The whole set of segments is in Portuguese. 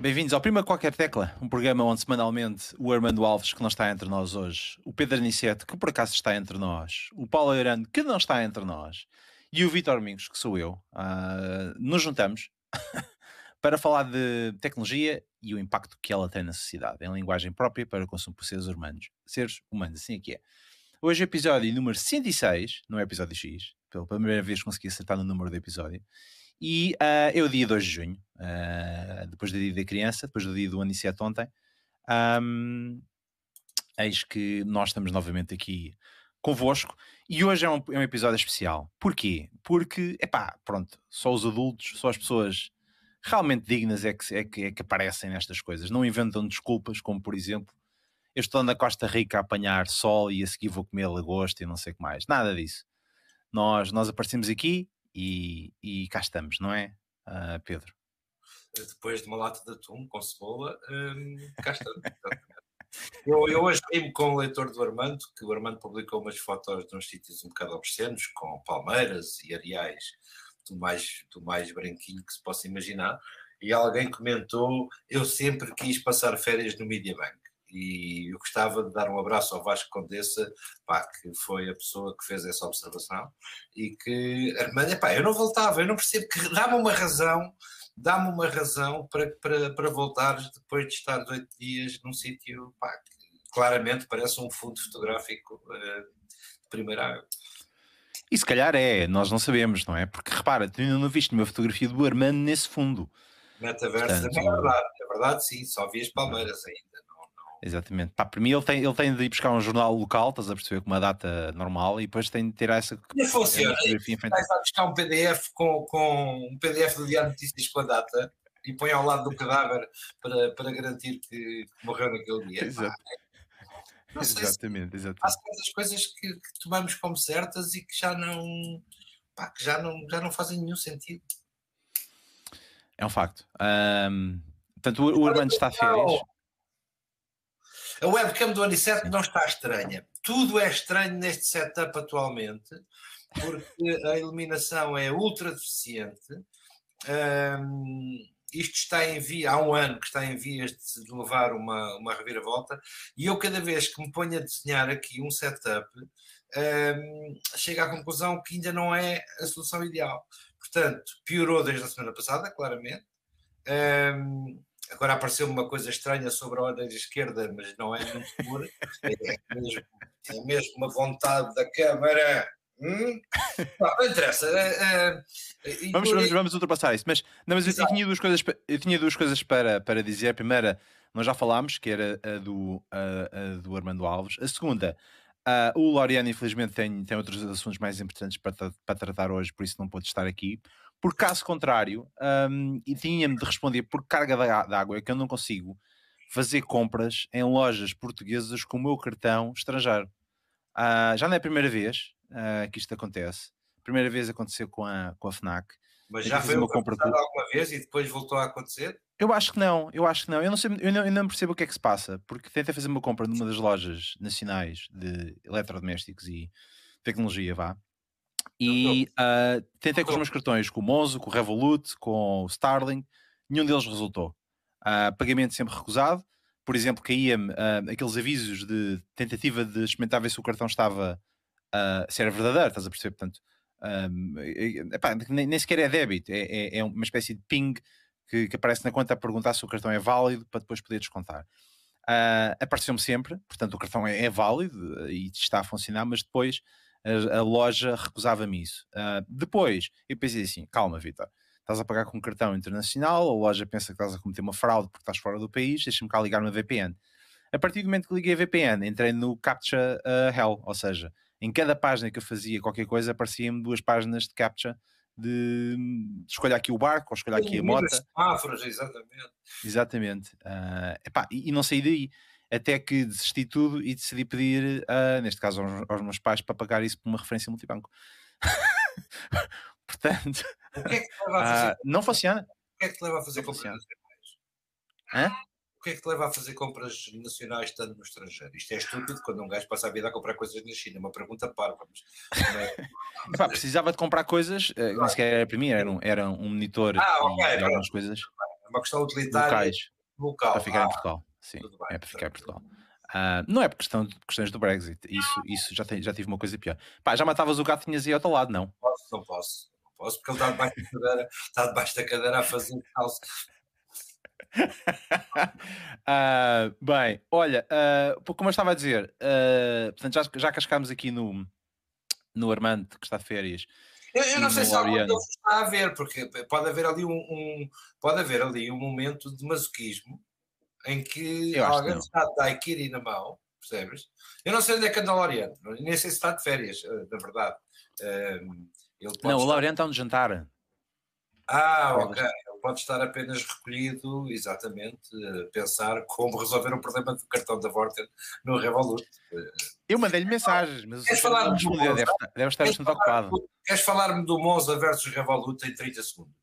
Bem-vindos ao Prima Qualquer Tecla, um programa onde semanalmente o Armando Alves, que não está entre nós hoje, o Pedro Aniceto, que por acaso está entre nós, o Paulo Eirano, que não está entre nós, e o Vitor Domingos, que sou eu, uh, nos juntamos para falar de tecnologia e o impacto que ela tem na sociedade, em linguagem própria para o consumo por seres humanos. Seres humanos, assim é que é. Hoje é episódio número 106, não é episódio X, pela primeira vez consegui acertar no número do episódio. E uh, é o dia 2 de junho, uh, depois do dia da criança, depois do dia do Aniceto ontem. Um, eis que nós estamos novamente aqui convosco e hoje é um, é um episódio especial. Porquê? Porque, epá, pronto, só os adultos, só as pessoas realmente dignas é que, é que, é que aparecem nestas coisas. Não inventam desculpas, como por exemplo, eu estou na Costa Rica a apanhar sol e a seguir vou comer lagosta e não sei o que mais. Nada disso. Nós, nós aparecemos aqui, e, e cá estamos, não é, uh, Pedro? Depois de uma lata de atum com cebola, um, cá estamos. eu, eu hoje rimo com o leitor do Armando, que o Armando publicou umas fotos de uns sítios um bocado obscenos, com palmeiras e areais do mais, do mais branquinho que se possa imaginar, e alguém comentou: Eu sempre quis passar férias no Media Bank e eu gostava de dar um abraço ao Vasco Condessa, pá, que foi a pessoa que fez essa observação, e que, mas, epá, eu não voltava, eu não percebo que dá-me uma razão, dá-me uma razão para, para, para voltar depois de estar oito dias num sítio, pá, que claramente parece um fundo fotográfico uh, de primeira água. E se calhar é, nós não sabemos, não é? Porque repara, tu ainda não viste uma fotografia do Armando nesse fundo. Metaverso Portanto, é verdade, é verdade, sim, só vi as palmeiras ainda. Exatamente. Pá, para mim ele tem, ele tem de ir buscar um jornal local, estás a perceber, com uma data normal e depois tem de ter essa. Como funciona? Vai buscar um PDF com, com um PDF do Diário de Notícias com a data e põe ao lado do cadáver para, para garantir que morreu naquele dia. Exato. Não sei exatamente, exatamente. Há certas coisas que, que, tomamos como certas e que já não, pá, que já não, já não fazem nenhum sentido. É um facto. Um, portanto, o, o Urbano está férias. A webcam do Aniceto não está estranha. Tudo é estranho neste setup atualmente, porque a iluminação é ultra deficiente. Um, isto está em via, há um ano que está em vias de levar uma, uma reviravolta, e eu cada vez que me ponho a desenhar aqui um setup, um, chego à conclusão que ainda não é a solução ideal. Portanto, piorou desde a semana passada, claramente. Um, Agora apareceu uma coisa estranha sobre a ordem esquerda, mas não é muito pura. É mesmo, é mesmo uma vontade da Câmara. Hum? Não, não interessa. É, é, vamos, vamos, vamos, ultrapassar isso. Mas, não, mas eu, tinha duas coisas, eu tinha duas coisas para, para dizer. A primeira, nós já falámos, que era a do, a, a do Armando Alves. A segunda, uh, o Loriano, infelizmente, tem, tem outros assuntos mais importantes para, para tratar hoje, por isso não pode estar aqui. Por caso contrário, um, e tinha-me de responder por carga de água, é que eu não consigo fazer compras em lojas portuguesas com o meu cartão estrangeiro. Uh, já não é a primeira vez uh, que isto acontece. A primeira vez aconteceu com a, com a FNAC. Mas já foi uma compra de... alguma vez e depois voltou a acontecer? Eu acho que não, eu acho que não. Eu não, sei, eu não, eu não percebo o que é que se passa, porque tentei fazer uma compra numa das lojas nacionais de eletrodomésticos e tecnologia, vá. E uh, tentei com os meus cartões, com o Monzo, com o Revolut, com o Starling, nenhum deles resultou. Uh, pagamento sempre recusado. Por exemplo, caía-me uh, aqueles avisos de tentativa de experimentar ver se o cartão estava uh, se era verdadeiro, estás a perceber? Portanto, um, epá, nem, nem, sequer é débito, é, é, é, uma espécie de ping que, que, aparece na conta a perguntar se o cartão é válido para depois poder descontar. Uh, Apareceu-me sempre, portanto, o cartão é, é válido e está a funcionar, mas depois a, a loja recusava-me isso. Uh, depois eu pensei assim: calma, Vitor, estás a pagar com um cartão internacional, a loja pensa que estás a cometer uma fraude porque estás fora do país, deixa-me cá ligar uma VPN. A partir do momento que liguei a VPN, entrei no Captcha uh, Hell, ou seja, em cada página que eu fazia qualquer coisa, apareciam-me duas páginas de Captcha de, de escolher aqui o barco ou escolher aqui a moto. exatamente. Exatamente. Uh, epá, e, e, não saí daí até que desisti tudo e decidi pedir, uh, neste caso, aos, aos, meus pais para pagar isso por uma referência multibanco. Portanto, o que é que te leva a fazer? Uh, não funciona. O que é que te leva a fazer compras nacionais? Hã? O que é que te leva a fazer compras nacionais estando no estrangeiro? Isto é estúpido quando um gajo passa a vida a comprar coisas na China. Uma pergunta parva. Mas, é... precisava de comprar coisas, uh, não sequer era para mim, era um, era um monitor ah, okay, e algumas coisas. É uma questão utilitária locais local. para ficar em Ah, Portugal. Sim, bem, é para ficar em Portugal. Ah, não é por questão questões do Brexit. Isso, isso já, tem, já tive uma coisa pior. Pá, já matavas o gato, tinhas aí ao outro lado, não? posso, não posso. Não posso, porque ele está debaixo da cadeira, está debaixo da cadeira a fazer calça. Ah, bem, olha, pô, como eu estava a dizer, ah, portanto, já, já cascámos aqui no, no Armando, que está de férias. Eu, eu não sei se algum deles está a ver, porque pode haver ali um, um- pode haver ali um momento de masoquismo em que que alguém não. está de daiquiri na mão, percebes? Eu não sei onde é que anda o Laureano, nem sei se está de férias, eh, na verdade. Eh, Ele pode Não, o estar- Laureano está onde jantar. Ah, ok. Ele pode estar apenas recolhido, exatamente, a pensar como resolver o problema do cartão da Vorten no Revolut. Eu mandei-lhe mensagens, mas Queres falar do Monza? deve, estar- deve estar bastante ocupado. Queres falar-me do Monza versus Revolut em 30 segundos?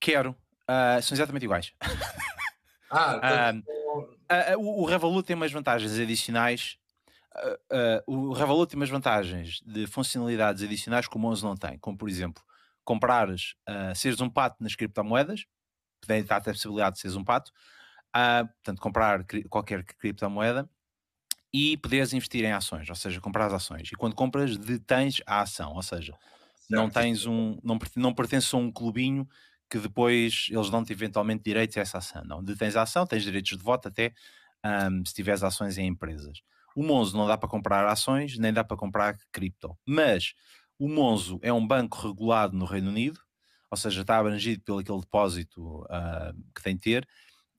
Quero. Ah, são exatamente iguais. Ah, Ah, então, Ah, ah, o, o Revolut tem umas vantagens adicionais. Ah, o Revolut tem umas vantagens de funcionalidades adicionais que o Monzo não tem, como por exemplo, comprares, seres um pato nas criptomoedas, tem a possibilidade de seres um pato, portanto, comprar cri- qualquer criptomoeda e poderes investir em ações, ou seja, comprar as ações. E quando compras, detens a ação, ou seja, não certo. tens um, não, não pertences a um clubinho que depois eles dão-te eventualmente direitos a essa ação. Não, detens a ação, tens direitos de voto até ahm, se tiveres ações em empresas. O Monzo não dá para comprar ações, nem dá para comprar cripto. Mas o Monzo é um banco regulado no Reino Unido, ou seja, está abrangido pelo aquele depósito ah, que tem de ter.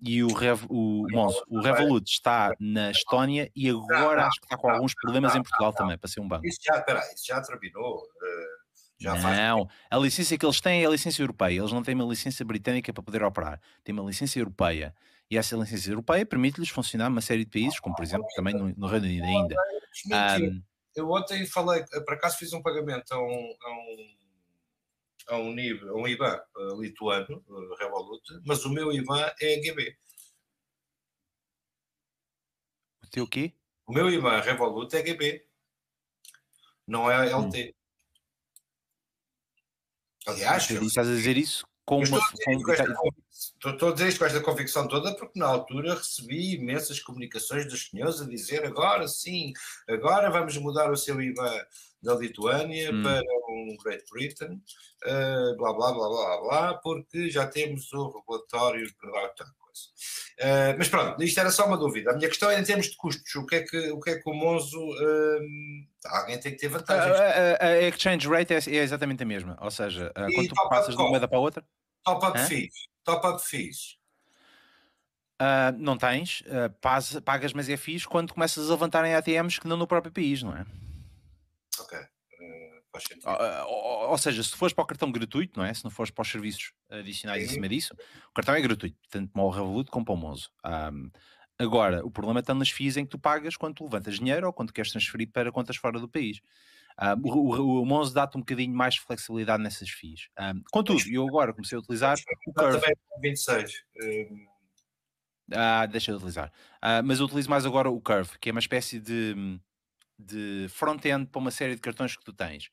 E o, Rev, o, Monzo, o Revolut está na Estónia e agora acho que está com alguns problemas em Portugal também, para ser um banco. Isso já, espera aí, isso já terminou. eh, já faz. Não, a licença que eles têm é a licença europeia. Eles não têm uma licença britânica para poder operar. Têm uma licença europeia. E essa licença europeia permite-lhes funcionar numa série de países, como por exemplo também no, no Reino Unido ainda. Ahm, Eu ontem falei, eh, por acaso fiz um pagamento a um, a um, a um, NIB, a um IBAN eh, lituano, eh, Revolut, mas o meu IBAN é GB. o teu quê? O meu IBAN Revolut é GB. Não é Hum. Aliás, eu- estás a dizer isso com uma. estou a, dizer isto com esta convicção toda porque na altura recebi imensas comunicações dos senhores a dizer agora sim, agora vamos mudar o seu IVA da Lituânia Hum. para um Great Britain, eh, blá blá blá blá blá, porque já temos o regulatório para tal coisa. Eh, mas pronto, isto era só uma dúvida. A minha questão é em termos de custos, o que é que o, que é que o Monzo ehm, alguém tem que ter vantagens. a- a- a exchange rate é, é exatamente a mesma. Ou seja, ah, E quando tu top-up passas de uma moeda para a outra, Top up Hã? fees, top up fees. ah, não tens, ah, pas- pagas, mas é fixe quando começas a levantar em ATMs que não no próprio país, não é? Ok, eh, faz sentido. Ah, ou, ou seja, se fores para o cartão gratuito, não é? Se não fores para os serviços adicionais em Sim. cima disso, o cartão é gratuito, tanto para o Revolut como para o Monzo. Ahm, agora, o problema está nas FIIs em que tu pagas quando tu levantas dinheiro ou quando queres transferir para contas fora do país. Ahm, o, o, Monzo dá-te um bocadinho mais de flexibilidade nessas FIIs. Ahm, contudo, eu agora comecei a utilizar o Curve. também com 26. eh, Ah, deixa de utilizar. Ah, mas eu utilizo mais agora o Curve, que é uma espécie de, de front-end para uma série de cartões que tu tens.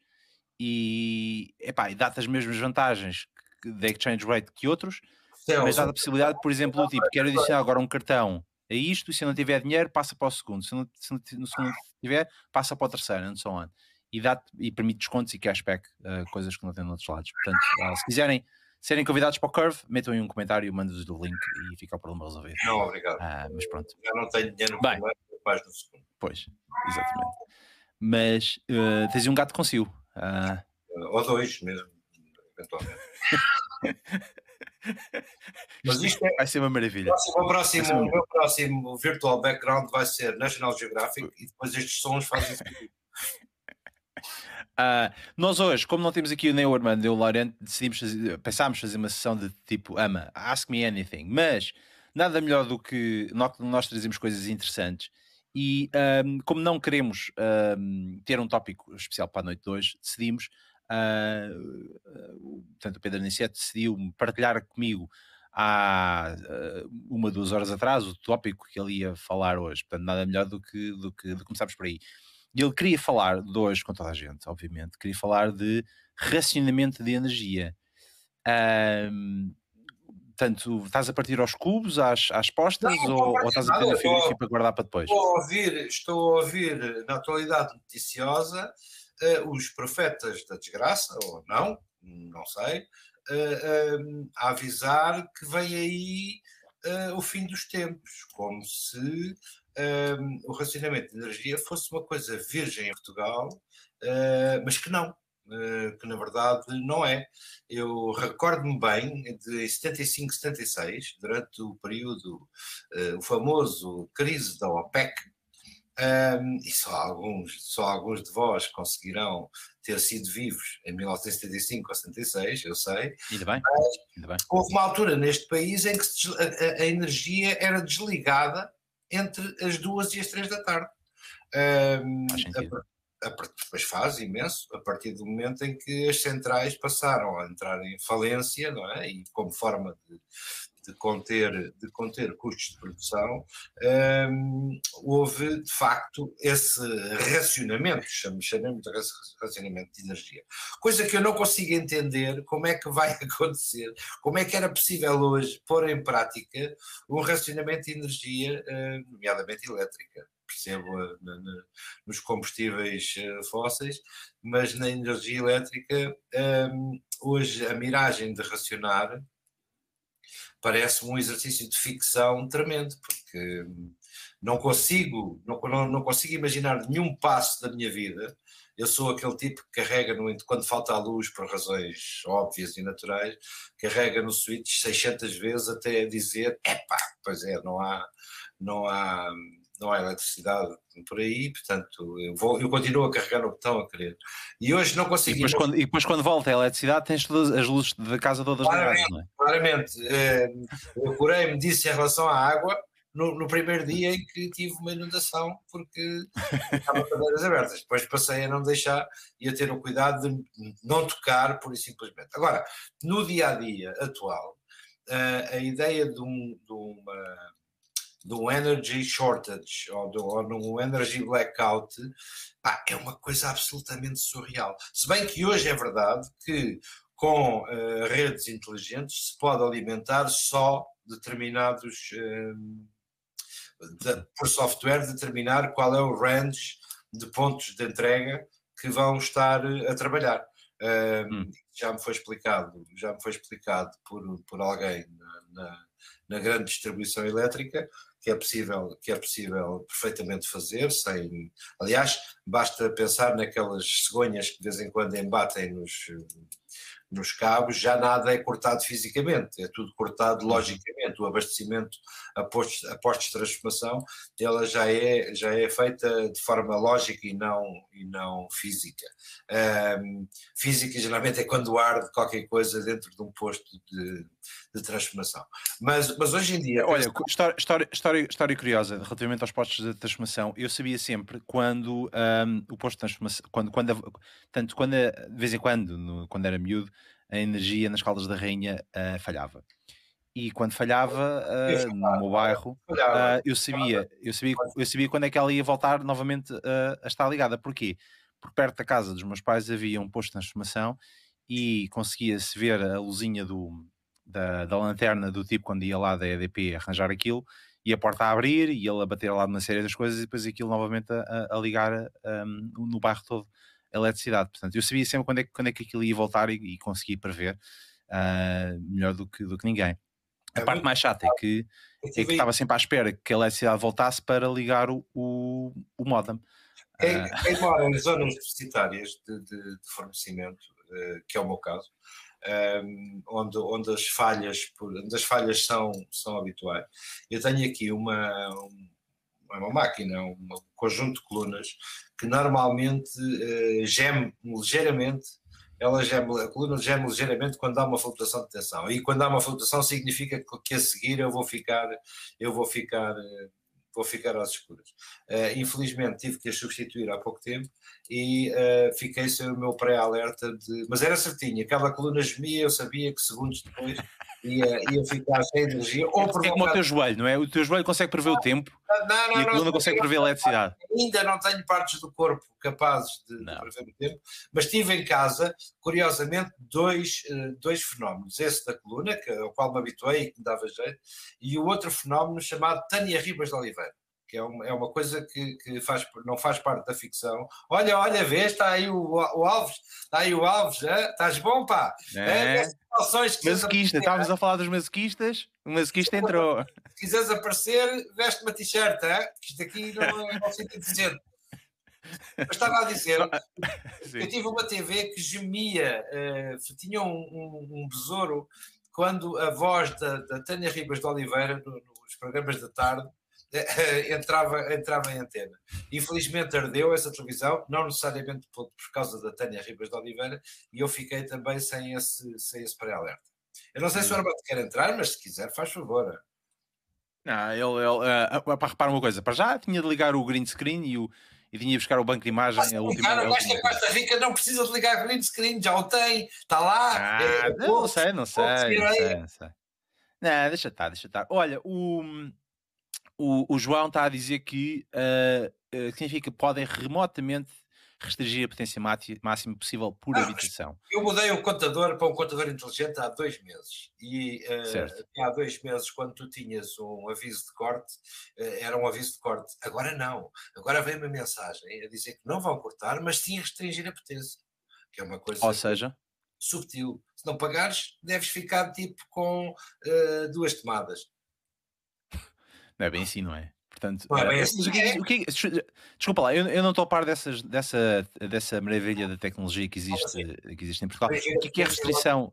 E, epá, e dá-te as mesmas vantagens da exchange rate que outros, Celso, mas dá-te a possibilidade, por exemplo, do tipo, quero adicionar agora um cartão a isto, e se eu não tiver dinheiro, passa para o segundo. Se não, se no segundo tiver, passa para o terceiro, and so on. E, dá e permite descontos e cashback, ah, coisas que não tem noutros lados. Portanto, ah, se quiserem serem convidados para o Curve, metam aí um comentário, mando-vos o link e fica o problema resolvido. Não, obrigado. Ah, mas pronto. Já não tenho dinheiro Bem. primeiro, mais no segundo. Pois, exatamente. Mas uh, tens um gato com cio. Ah, Ou dois mesmo, eventualmente. Mas isto é. vai ser uma maravilha. O próximo, o meu próximo virtual background vai ser National Geographic e depois estes sons fazem sentido. Ah, nós hoje, como não temos aqui nem o Armando nem o Laurent, decidimos fazer, pensámos fazer uma sessão de tipo ama, ask me anything, mas nada melhor do que nós, nós trazemos coisas interessantes. E ahm, como não queremos ahm, ter um tópico especial para a noite de hoje, decidimos, o- portanto, o Pedro Aniceto decidiu partilhar comigo há ah, uma, duas horas atrás o tópico que ele ia falar hoje. Portanto, nada melhor do que, do que de começarmos por aí. E ele queria falar de hoje com toda a gente, obviamente, queria falar de racionamento de energia. Ahm, tanto estás a partir aos cubos, às, às postas, Não, ou, ou estás a na estou- frigorífico para guardar para depois? Estou a ouvir, estou a ouvir na atualidade noticiosa eh, os profetas da desgraça, ou não, não sei, eh, eh, a avisar que vem aí eh, o fim dos tempos, como se eh, o racionamento de energia fosse uma coisa virgem em Portugal, mas que não. Eh, que na verdade não é. Eu recordo-me bem de 75, 76, durante o período, eh, o famoso crise da OPEC, um, e só alguns, só alguns de vós conseguirão ter sido vivos em 1975 ou 76, eu sei. Ainda bem? Ainda bem. Houve uma altura neste país em que a, a- energia era desligada entre as duas e as três da tarde. Um, sentido. a depois faz imenso, a partir do momento em que as centrais passaram a entrar em falência, não é? E como forma de, de conter, de conter custos de produção, hum, houve de facto esse racionamento, cham- chamemos de raci- racionamento de energia. Coisa que eu não consigo entender como é que vai acontecer, como é que era possível hoje pôr em prática um racionamento de energia, eh, nomeadamente elétrica. Percebo eh, na- na- nos combustíveis eh, fósseis, mas na energia elétrica, hum, hoje a miragem de racionar parece um exercício de ficção tremendo, porque hum, não consigo, não, não, não consigo imaginar nenhum passo da minha vida. Eu sou aquele tipo que carrega, no, quando falta a luz por razões óbvias e naturais, carrega no switch 600 vezes até dizer, epá, pois é, não há, não há, não há eletricidade por aí, portanto, eu, vou, eu continuo a carregar no botão a querer. E hoje não E consigo depois, quando, e depois quando volta a eletricidade tens todas as luzes da casa todas ligadas, não é? claramente, eh, eu curei-me disso em relação à água no, no primeiro dia em que tive uma inundação porque estava cadeiras abertas. Depois passei a não deixar e a ter o cuidado de não tocar pura e simplesmente. Agora, no dia a dia atual, eh, a ideia de, um, de uma um energy shortage ou de, ou um energy blackout pá, é uma coisa absolutamente surreal. Se bem que hoje é verdade que com uh, redes inteligentes se pode alimentar só determinados uh, de, por software determinar qual é o range de pontos de entrega que vão estar a trabalhar. Uh, hum. Já me foi explicado, já me foi explicado por, por alguém na, na, na grande distribuição elétrica que é possível que é possível perfeitamente fazer sem aliás basta pensar naquelas cegonhas que de vez em quando embatem nos nos cabos já nada é cortado fisicamente, é tudo cortado logicamente, o abastecimento a postos, a postos de transformação, ela já é, já é feita de forma lógica e não, e não física. Um, física geralmente é quando arde qualquer coisa dentro de um posto de, de transformação. Mas, mas hoje em dia... Olha, história, história, história, história curiosa relativamente aos postos de transformação, eu sabia sempre quando um, o posto de transformação, quando, quando, tanto quando, de vez em quando, no, quando era miúdo, a energia nas Caldas da Rainha uh, falhava. E quando falhava uh, no meu bairro, uh, eu, sabia, eu, sabia, eu sabia quando é que ela ia voltar novamente a estar ligada. Porquê? Porque perto da casa dos meus pais havia um posto de transformação e conseguia-se ver a luzinha do, da, da, lanterna do tipo quando ia lá da EDP arranjar aquilo, e a porta a abrir e ele a bater lá numa série das coisas e depois aquilo novamente a, a ligar um, no bairro todo eletricidade. Portanto, eu sabia sempre quando é, quando é que aquilo ia voltar e, e consegui prever uh, melhor do que, do que ninguém. A parte mais chata é que, é que estava sempre à espera que a eletricidade voltasse para ligar o, o, o modem. Quem, quem mora em zonas deficitárias de, de, de fornecimento, uh, que é o meu caso, um, onde, onde, as falhas, onde as falhas são, são habituais. Eu tenho aqui uma, uma máquina, um conjunto de colunas que normalmente uh, geme ligeiramente, ela geme, a coluna geme ligeiramente quando há uma flutuação de tensão. E quando há uma flutuação significa que a seguir eu vou ficar, eu vou ficar, uh, vou ficar às escuras. Uh, infelizmente tive que a substituir há pouco tempo e uh, fiquei sem o meu pré-alerta de. Mas era certinho, aquela coluna gemia, eu sabia que segundos depois ia, ia ficar sem energia. Ou é como o teu joelho, não é? O teu joelho consegue prever o tempo não, não, e a coluna não, consegue prever a eletricidade. Ainda não tenho partes do corpo capazes de, de, prever o tempo, mas tive em casa, curiosamente, dois, eh, dois fenómenos. Esse da coluna, que, ao qual me habituei e que me dava jeito, e o outro fenómeno chamado Tânia Ribas de Oliveira que é uma, é uma coisa que, que faz, não faz parte da ficção. Olha, olha, vês, está aí o, o Alves, está aí o Alves, é? estás bom, pá? É. É, Masoquista, estávamos a falar dos masoquistas, o masoquista entrou. Se quiseres aparecer, veste uma t-shirt, é? que isto aqui não é um sentido decente. Mas estava a dizer, Sim. eu tive uma TV que gemia, uh, tinha um, um, um, besouro quando a voz da, da Tânia Ribas de Oliveira, no, nos programas da tarde, entrava, entrava em antena. Infelizmente ardeu essa televisão, não necessariamente por, por causa da Tânia Ribas de Oliveira, e eu fiquei também sem esse, sem esse pré-alerta. Eu não sei se o Armando quer entrar, mas se quiser, faz favor. Não, ele, ele uh, para reparar uma coisa, para já tinha de ligar o green screen e, o, e tinha de buscar o banco de imagem. Mas, a última, cara, a esta Costa Rica não precisa de ligar o green screen, já o tem, está lá. Ah, é, não, sei, não sei, não sei, não sei. Não, deixa estar, deixa estar. Olha, o o, o João está a dizer que uh, significa que podem remotamente restringir a potência máxima possível por ah, habitação. Eu mudei o contador para um contador inteligente há dois meses. E uh, há dois meses, quando tu tinhas um aviso de corte, uh, era um aviso de corte. Agora não. Agora vem uma mensagem a dizer que não vão cortar, mas sim restringir a potência. Que é uma coisa. Ou seja. Subtil. Se não pagares, deves ficar tipo com uh, duas tomadas. Não é bem assim, não é? Portanto, não é bem assim. O que, é. o que, desculpa lá, eu, eu não estou a par dessas, dessa, dessa maravilha da tecnologia que existe, que existe em Portugal. O que é, que é restrição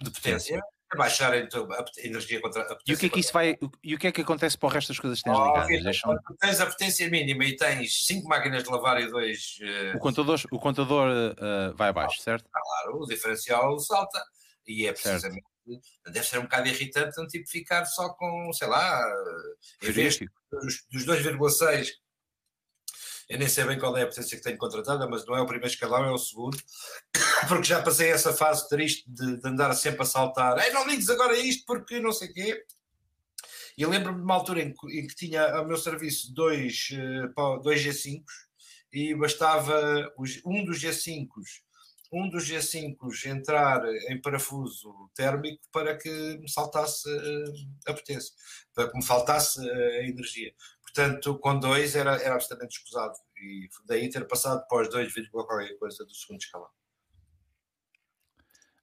de potência? É baixar então, a energia contra a potência. E o que é que isso vai, e o que é que acontece para o resto das coisas que tens oh, ligadas? Deixam... tens a potência mínima e tens 5 máquinas de lavar e 2. Uh... O contador, o contador uh, vai abaixo, certo? Claro, o diferencial salta. E é precisamente deve ser um bocado irritante um tipo ficar só com, sei lá, em vez dos, dos 2,6, eu nem sei bem qual é a potência que tenho contratada, mas não é o primeiro escalão, é o segundo, porque já passei essa fase triste de, de andar sempre a saltar, Ei, não ligues agora isto porque não sei o quê. E lembro-me de uma altura em que, em que, tinha ao meu serviço dois, uh, dois G5 e bastava os, um dos G5 um dos G5 entrar em parafuso térmico para que me saltasse eh, a potência, para que me faltasse eh, a energia. Portanto, com dois era, era absolutamente escusado. E daí ter passado para os 2, qualquer coisa do segundo escalão.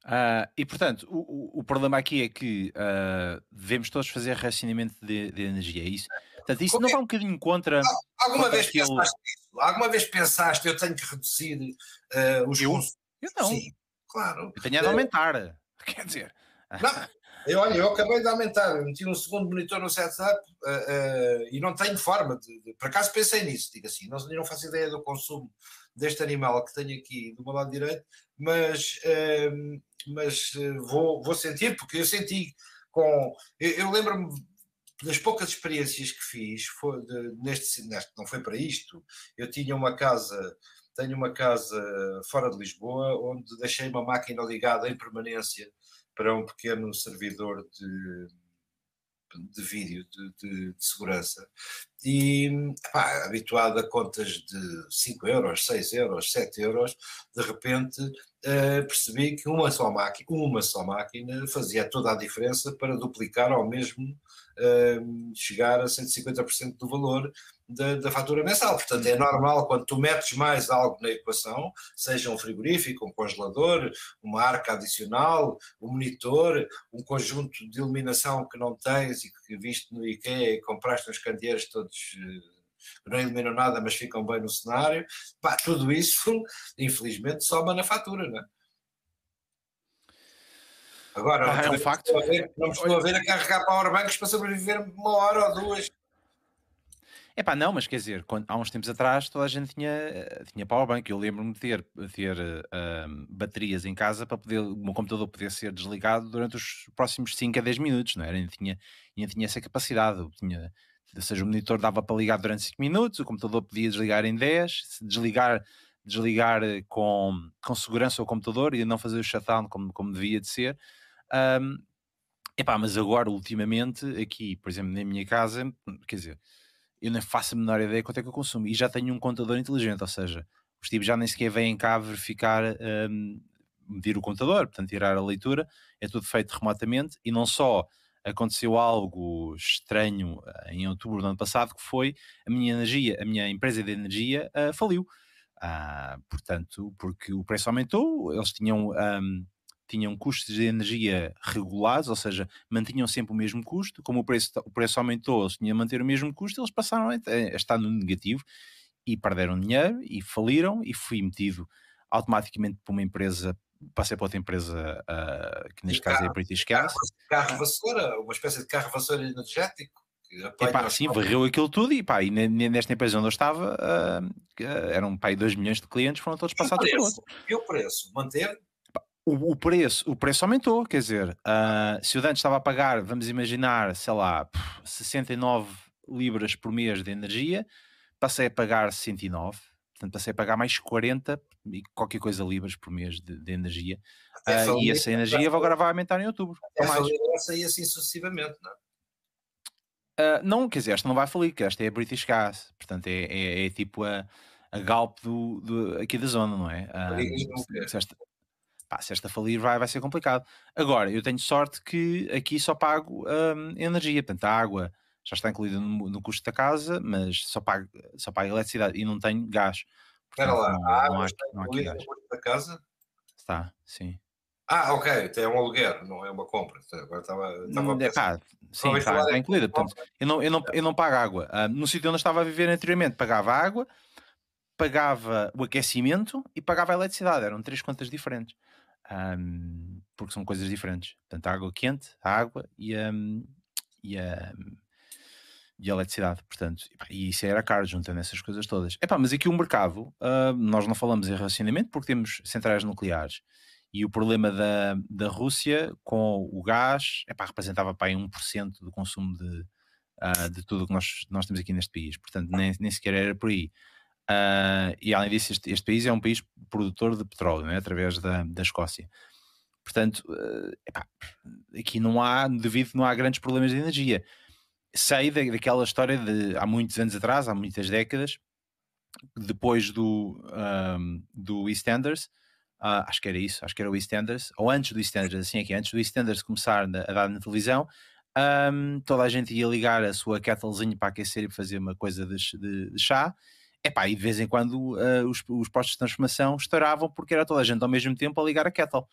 Uh, e portanto, o, o, problema aqui é que uh, devemos todos fazer racionamento de, de energia, é isso? Portanto, isso Como não é? vai um bocadinho contra. Alguma vez aquele... pensaste Alguma vez pensaste eu tenho que reduzir uh, os eu? Eu não. Sim, claro. Eu tenho de aumentar. Quer dizer. Não, eu, olha, eu acabei de aumentar, eu meti um segundo monitor no setup uh, uh, e não tenho forma de, de, Por acaso pensei nisso, digo assim, não, não faço ideia do consumo deste animal que tenho aqui do meu lado direito, mas, uh, mas vou, vou sentir, porque eu senti com. Eu, eu lembro-me das poucas experiências que fiz, foi de, neste, neste, não foi para isto, eu tinha uma casa tenho uma casa fora de Lisboa onde deixei uma máquina ligada em permanência para um pequeno servidor de, de vídeo de, de, de segurança. E pá, habituado a contas de 5 euros, 6 euros, 7 euros, de repente uh, percebi que uma só máquina, uma só máquina fazia toda a diferença para duplicar ao mesmo uh, chegar a 150% do valor da, da, fatura mensal. Portanto, é normal quando tu metes mais algo na equação, seja um frigorífico, um congelador, uma arca adicional, um monitor, um conjunto de iluminação que não tens e que viste no IKEA e compraste uns candeeiros todos eh, que não iluminam nada, mas ficam bem no cenário. Pá, tudo isso, infelizmente, soma na fatura, não é? Agora, ah, é um facto. não me estou a ver a carregar powerbanks para sobreviver uma hora ou duas. É pá, não, mas quer dizer, quando, há uns tempos atrás toda a gente tinha, tinha powerbank. Eu lembro-me de ter, ter uh, baterias em casa para poder o meu computador poder ser desligado durante os próximos 5 a 10 minutos, não é? Ainda tinha, ainda tinha essa capacidade. tinha, ou seja, o monitor dava para ligar durante 5 minutos, o computador podia desligar em 10, se desligar, desligar com, com segurança o computador e não fazer o shutdown como, como devia de ser. Um, Epá, mas agora, ultimamente, aqui, por exemplo, na minha casa, quer dizer, eu nem faço a menor ideia quanto é que eu consumo e já tenho um contador inteligente, ou seja, os tipos já nem sequer vêm cá verificar, um, medir o contador, portanto, tirar a leitura, é tudo feito remotamente e não só aconteceu algo estranho eh, em outubro do ano passado, que foi a minha energia, a minha empresa de energia uh, faliu. Uh, portanto, porque o preço aumentou, eles tinham, um, tinham custos de energia regulados, ou seja, mantinham sempre o mesmo custo. Como o preço, o preço aumentou, eles tinham a manter o mesmo custo, eles passaram a, a estar no negativo e perderam dinheiro e faliram e fui metido automaticamente por uma empresa passei para outra empresa uh, que neste caso carro, é a British Gas. Carro vassoura, uma espécie de carro vassoura energético. Epá, sim, varreu aquilo tudo e, pá, e nesta empresa onde eu estava uh, eram pá, 2 milhões de clientes, foram todos passados por outro. E o preço? Manter? O, o, preço, o preço aumentou, quer dizer, uh, se o Dante estava a pagar, vamos imaginar, sei lá, 69 libras por mês de energia, passei a pagar 109 portanto passei a pagar mais 40 e qualquer coisa libras por mês de, de energia. Uh, e essa energia agora vai aumentar em outubro. Essa essa ia assim sucessivamente, não é? Uh, não, quer dizer, esta não vai falir, que esta é a British Gas, portanto é, é, é tipo a, a Galp do, do, aqui da zona, não é? Uh, esta, pá, se esta falir vai, vai ser complicado. Agora, eu tenho sorte que aqui só pago um, energia, portanto a água já está incluída no, no, custo da casa, mas só pago, só pago eletricidade e não tenho gás. Espera lá, não, a água não há, está incluída no custo da casa? Está, sim. Ah, ok, é um aluguer, não é uma compra. Agora estava, estava hum, é, pá, sim, está, está incluída. Portanto, eu, não, eu, não, eu não pago água. Uh, no sítio onde eu estava a viver anteriormente, pagava água, pagava o aquecimento e pagava a eletricidade. Eram três contas diferentes. Um, porque são coisas diferentes. Portanto, a água quente, a água e a, e a, e a eletricidade, portanto, e isso era caro, juntando essas coisas todas. Epá, mas aqui o mercado, uh, nós não falamos em racionamento porque temos centrais nucleares e o problema da, da Rússia com o gás epá, representava para aí 1% do consumo de, uh, de tudo o que nós, nós temos aqui neste país, portanto, nem, nem sequer era por aí. Uh, e além disso, este, este, país é um país produtor de petróleo, né, através da, da Escócia. Portanto, epá, aqui não há, devido, não há grandes problemas de energia sei da, daquela história de há muitos anos atrás, há muitas décadas, depois do, um, do EastEnders, uh, acho que era isso, acho que era o EastEnders, ou antes do EastEnders, assim aqui, antes do EastEnders começar a dar na televisão, um, toda a gente ia ligar a sua kettlezinha para aquecer e fazer uma coisa de, de, de chá. Epá, e de vez em quando uh, os, os postos de transformação estouravam porque era toda a gente ao mesmo tempo a ligar a kettle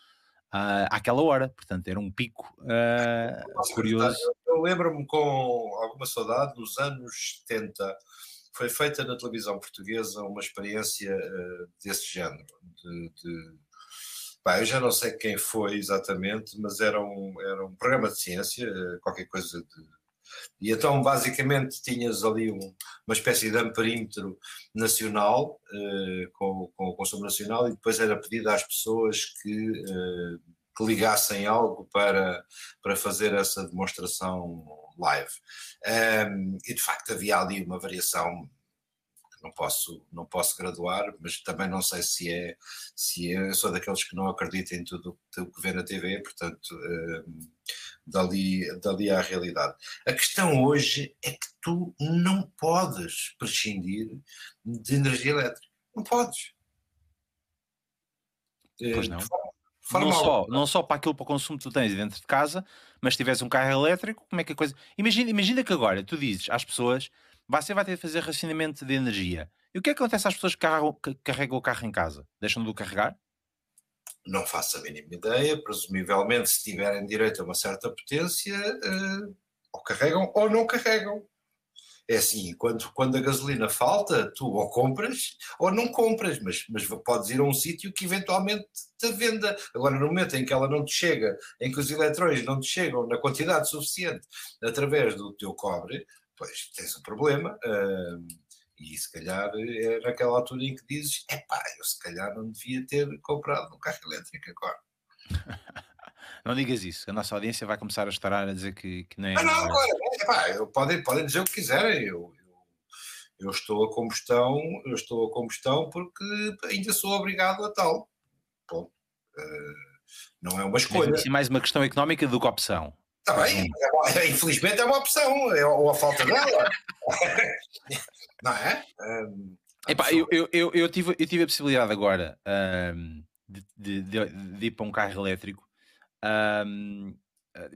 uh, àquela hora, portanto era um pico uh, curioso. Eu, eu lembro-me com alguma saudade, nos anos 70, foi feita na televisão portuguesa uma experiência uh, desse género, de, de eu já não sei quem foi exatamente, mas era um, era um programa de ciência, qualquer coisa de e então, basicamente, tinhas ali um, uma espécie de amperímetro nacional, uh, com, com, o consumo nacional, e depois era pedido às pessoas que, uh, que ligassem algo para, para fazer essa demonstração live. Um, e de facto havia ali uma variação não posso, não posso graduar, mas também não sei se é, se é, eu sou daqueles que não acreditam em tudo o que vê na TV, portanto, um, dali, dali à realidade. A questão hoje é que tu não podes prescindir de energia elétrica. Não podes. Pois não. não só, não só para aquilo para o consumo que tu tens dentro de casa, mas se tiveres um carro elétrico, como é que a coisa. Imagina, imagina que agora tu dizes às pessoas você vai ter de fazer racionamento de energia. E o que é que acontece às pessoas que carregam, que carregam o carro em casa? Deixam de o carregar? Não faço a mínima ideia. Presumivelmente, se tiverem direito a uma certa potência, uh, ou carregam ou não carregam. É assim, quando, quando a gasolina falta, tu ou compras ou não compras, mas, mas podes ir a um sítio que eventualmente te venda. Agora, no momento em que ela não te chega, em que os eletrões não te chegam na quantidade suficiente através do teu cobre, pois tens um problema. Uh, e se calhar é naquela altura em que dizes: é pá, eu se calhar não devia ter comprado um carro elétrico agora. não digas isso, a nossa audiência vai começar a estar a dizer que, que nem. Ah, não, agora, é, podem, podem dizer o que quiserem. Eu, eu, eu, estou a combustão, eu estou a combustão porque ainda sou obrigado a tal. Ponto. Uh, não é uma escolha. É mais uma questão económica do que opção. Está bem, é, é, infelizmente é uma opção, é, ou a falta dela. não é? Um, Epá, eu, eu, eu, tive, eu tive a possibilidade agora um, de, de, de, ir para um carro elétrico. Um,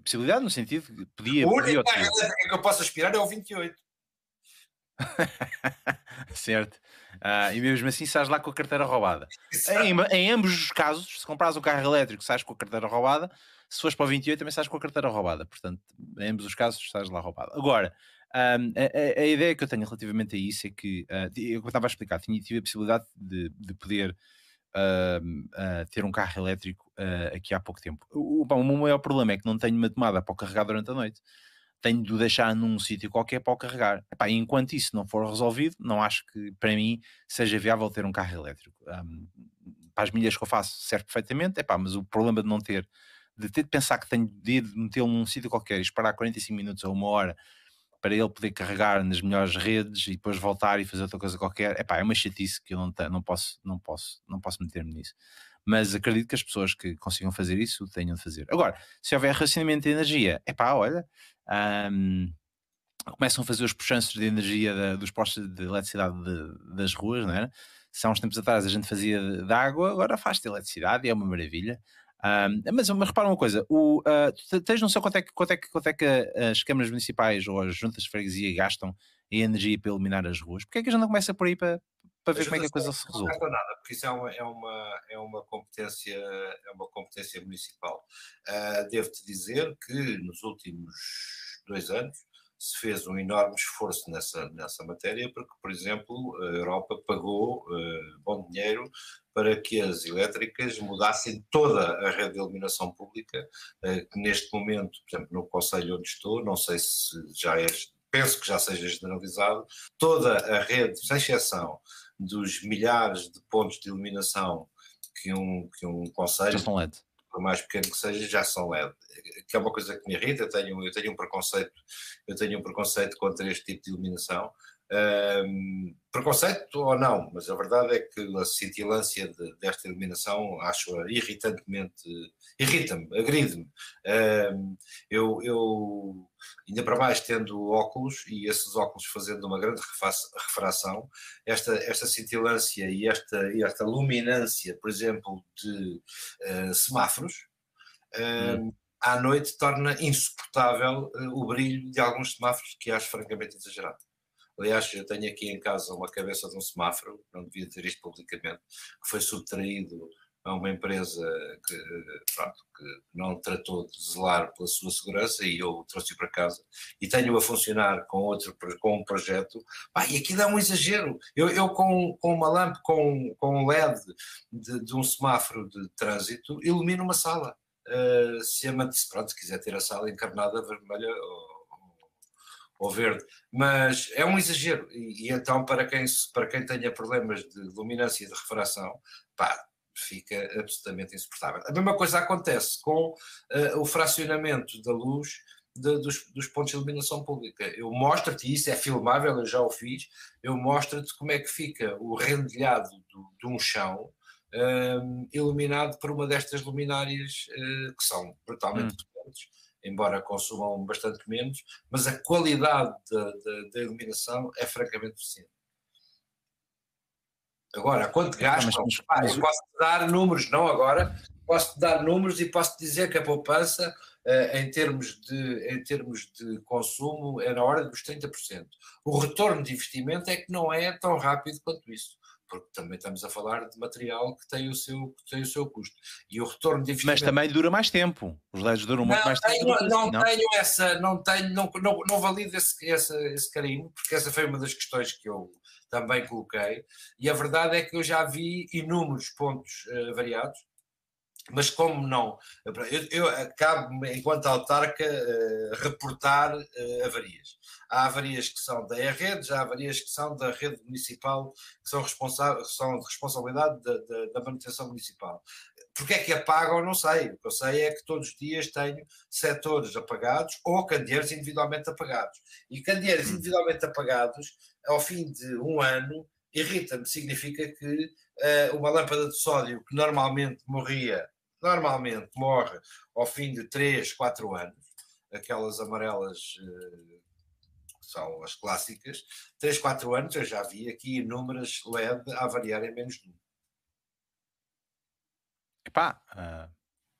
possibilidade no sentido que podia. O único carro elétrico que eu posso aspirar é o 28. certo. Uh, e mesmo assim sais lá com a carteira roubada. Em, em, ambos os casos, se compras um carro elétrico, sais com a carteira roubada. Se fores para o 28, também sais com a carteira roubada. Portanto, em ambos os casos, sais lá roubada. Agora, um, a, a, ideia que eu tenho relativamente a isso é que, uh, eu estava a explicar, tinha, tive a possibilidade de, de poder uh, ter um carro elétrico ah, aqui há pouco tempo. O, bom, o meu maior problema é que não tenho uma tomada para o carregar durante a noite. Tenho de o deixar num sítio qualquer para o carregar. Epá, enquanto isso não for resolvido, não acho que para mim seja viável ter um carro elétrico. Um, para as milhas que eu faço serve perfeitamente, epá, mas o problema de não ter, de ter de pensar que tenho de metê-lo num sítio qualquer e esperar 45 minutos ou uma hora para ele poder carregar nas melhores redes e depois voltar e fazer outra coisa qualquer, epá, é uma chatice que eu não, não posso, não posso, não posso meter-me nisso. Mas acredito que as pessoas que consigam fazer isso tenham de fazer. Agora, se houver racionamento de energia, é pá, olha, um, começam a fazer os puxanços de energia da, dos postos de eletricidade de, das ruas, não é? Se há uns tempos atrás a gente fazia de, de água, agora faz-te eletricidade e é uma maravilha. Um, mas, mas repara uma coisa, o, uh, tens não sei quanto é, que, quanto, é que, quanto é que as câmaras municipais ou as juntas de freguesia gastam em energia para iluminar as ruas? Porque é que a gente não começa por aí para, para ver como é que a coisa se resolve? Não nada, porque isso é uma, é uma, é uma, competência, é uma competência municipal. Uh, Devo-te dizer que nos últimos dois anos se fez um enorme esforço nessa, nessa matéria, porque, por exemplo, a Europa pagou uh, bom dinheiro para que as elétricas mudassem toda a rede de iluminação pública, uh, que neste momento, por exemplo, no Conselho onde estou, não sei se já é, penso que já seja generalizado, toda a rede, sem exceção dos milhares de pontos de iluminação que um, que um Conselho por mais pequeno que seja, já são LED. Que é uma coisa que me irrita, eu tenho, eu tenho um preconceito, eu tenho um preconceito contra este tipo de iluminação. Um, preconceito ou não, mas a verdade é que a cintilância de, desta iluminação acho irritantemente, irrita-me, agride-me. Um, eu, eu, ainda para mais tendo óculos e esses óculos fazendo uma grande refração, esta, esta cintilância e esta, e esta luminância, por exemplo, de uh, semáforos, um, hum. à noite torna insuportável uh, o brilho de alguns semáforos que acho francamente exagerado. Aliás, eu tenho aqui em casa uma cabeça de um semáforo, não devia ter isto publicamente, que foi subtraído a uma empresa que, pronto, que não tratou de zelar pela sua segurança e eu trouxe para casa. E tenho a funcionar com outro com um projeto. E aquilo é um exagero. Eu, eu com, com uma lâmpada com, com um LED de, de um semáforo de trânsito ilumino uma sala. Uh, se, a, pronto, se quiser ter a sala encarnada vermelha ou, ou verde, mas é um exagero, e, e, então para quem, para quem tenha problemas de luminância e de refração, pá, fica absolutamente insuportável. A mesma coisa acontece com uh, o fracionamento da luz de, dos, dos, pontos de iluminação pública. Eu mostro-te, isso é filmável, eu já o fiz, eu mostro-te como é que fica o rendilhado do, de um chão um, ehm, iluminado por uma destas luminárias uh, que são brutalmente hum. potentes embora consumam bastante menos, mas a qualidade da iluminação é francamente eficiente. Agora, quanto gastam? Ah, posso dar números, não agora, posso dar números e posso dizer que a poupança, eh, em, termos de, em termos de consumo, é na ordem dos 30%. O retorno de investimento é que não é tão rápido quanto isso porque também estamos a falar de material que tem o seu, que tem o seu custo. E o retorno de investimento... Mas também dura mais tempo. Os LEDs duram muito mais tenho, tempo. Não, não, tenho essa, não tenho, não, não, não valido esse, esse, esse carinho, porque essa foi uma das questões que eu também coloquei. E a verdade é que eu já vi inúmeros pontos uh, variados, mas como não, eu, eu acabo, enquanto autarca, uh, reportar uh, avarias. Há avarias que são da redes, há avarias que são da rede municipal, que são, são de responsabilidade da, da, da manutenção municipal. Porque é que apagam, não sei. O que eu sei é que todos os dias tenho setores apagados ou candeeiros individualmente apagados. E candeeiros hum. individualmente apagados, ao fim de um ano, irrita-me. Significa que uh, uma lâmpada de sódio que normalmente morria, normalmente morre ao fim de 3, 4 anos, aquelas amarelas uh, são as clássicas, 3, 4 anos eu já vi aqui inúmeras LED a variar em menos de um. Epá, uh,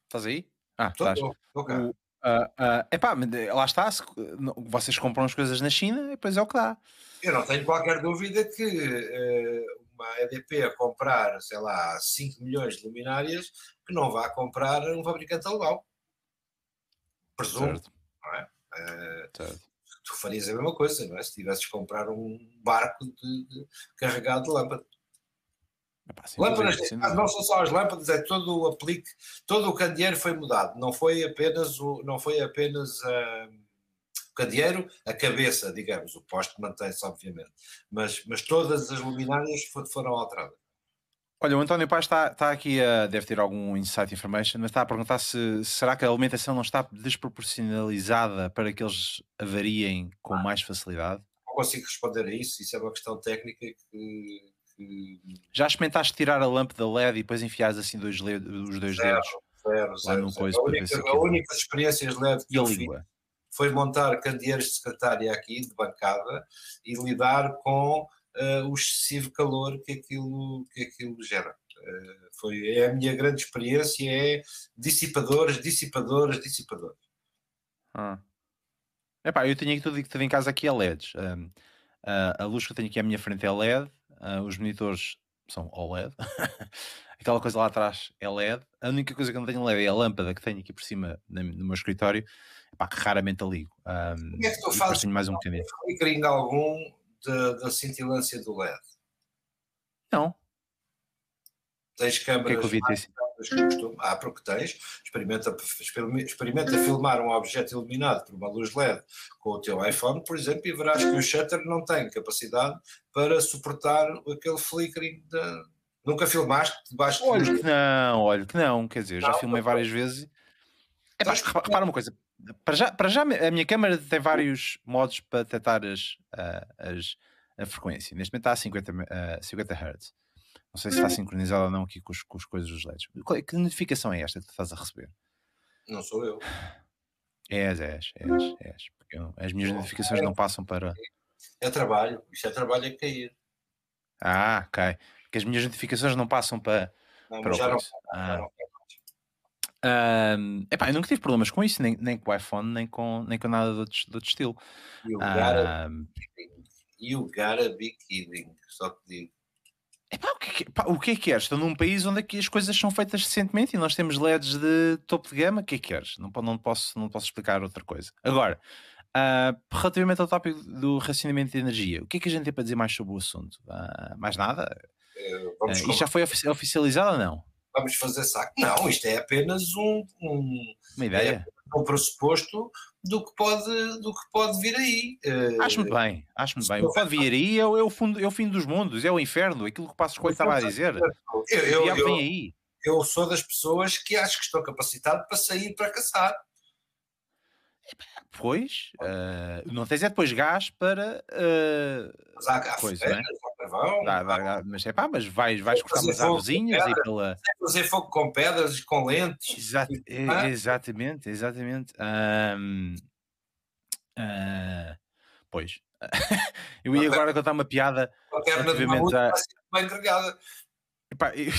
estás aí? Ah, Tô, estás. tô, cá. O, uh, uh, epá, eh, lá está. se- vocês compram as coisas na China e depois é o que dá. Eu não tenho qualquer dúvida que eh, uma EDP a comprar, sei lá, 5 milhões de luminárias, que não vá comprar um fabricante alemão. Presumo, Certo, não é? Certo. Tu farias a mesma coisa, não é? Se tivesses que comprar um barco de, de- carregado de lâmpadas. Epá, Lâmpadas, dúvida, ah, não são só as lâmpadas, é todo o aplique, todo o candeeiro foi mudado. Não foi apenas o, não foi apenas ah, o candeeiro, a cabeça, digamos, o poste mantém-se, obviamente, mas, mas todas as luminárias fo- foram alteradas. Olha, o António Paz está, está aqui a. deve ter algum insight information, mas está a perguntar se será que a alimentação não está desproporcionalizada para que eles avariem com mais facilidade? Não consigo responder a isso, isso é uma questão técnica que, que Já experimentaste tirar a lâmpada LED e depois enfiares assim dois os dois Zero, dedos zero, zero, zero. A única, a única experiência LED que E eu fiz língua? foi montar candeeiros de secretária aqui, de bancada, e lidar com eh, o excessivo calor que aquilo, que aquilo gera. Eh, foi, é a minha grande experiência, é dissipadores, dissipadores, dissipadores. Ah. Epá, eu tenho aqui tudo, tudo em casa aqui é LEDs. A, a luz que eu tenho aqui à minha frente é LED, ah, os monitores são OLED, aquela coisa lá atrás é LED. A única coisa que eu não tenho LED é a lâmpada que tenho aqui por cima no meu escritório, epá, que raramente a ligo. Como é que tu fazes mais um bocadinho. flickering algum da, da cintilância do LED? Não, Tens o que é que câmaras rápidas que. Ah, porque tens. Experimenta, experime- experimenta filmar um objeto iluminado por uma luz LED com o teu iPhone, por exemplo, e verás que o shutter não tem capacidade para suportar aquele flickering. Da... Nunca filmaste debaixo de Olha luz? que não, olha que não, quer dizer, já Não, filmei várias vezes. Que- repa- repara uma coisa, para já, para já a minha câmera tem vários modos para detectar as, ah, as- a frequência. Neste momento está a 50, me- a 50 Hz. Não sei se está sincronizado ou não aqui com, os, com as coisas dos LEDs. É- Que notificação é esta que tu estás a receber? Não sou eu. És, és, és, és. Porque eu- as minhas notificações não passam para. É trabalho. Isto é trabalho a cair. Ah, ok. Porque as minhas notificações não passam para. Não, para o já não, coisa. já Ah. não Epá, eu nunca tive problemas com isso, nem, nem com o iPhone, nem com, nem com nada de outro, de outro estilo. You gotta, Ahm, you gotta be kidding. Só te digo. epá, o, que é que, pá, o que é que queres? Estou num país onde aqui as coisas são feitas decentemente e nós temos LEDs de topo de gama. O que é que queres? Não, não, posso, não posso explicar outra coisa. Agora, ah, relativamente ao tópico do racionamento de energia, o que é que a gente tem para dizer mais sobre o assunto? Ah, mais nada? Vamos, isto já foi ofici- oficializado ou não? Vamos fazer saco. Não, isto é apenas um, um, Uma ideia? um pressuposto do que pode, do que pode vir aí. Eh, Acho-me bem, acho-me bem. O que pode vir aí é, o- é o fundo, é o fim dos mundos, é o inferno, aquilo que o Passo Coelho estava a dizer. eu, eu, diabo eu, vem aí. eu sou das pessoas que acho que estou capacitado para sair para caçar. Pois, ah, não tens é depois gás para. ah, Mas há, há Pois, fogueiras, há carvão, dá- dá- dá- mas é pá, mas vais, vais cortar umas fogo, árvorezinhas e pela. fazer fogo com pedras e com lentes. Exato, e- exatamente, exatamente. Ahm, ah, pois, eu ia agora contar uma piada. A perna de Relativamente bem. Epá, eu,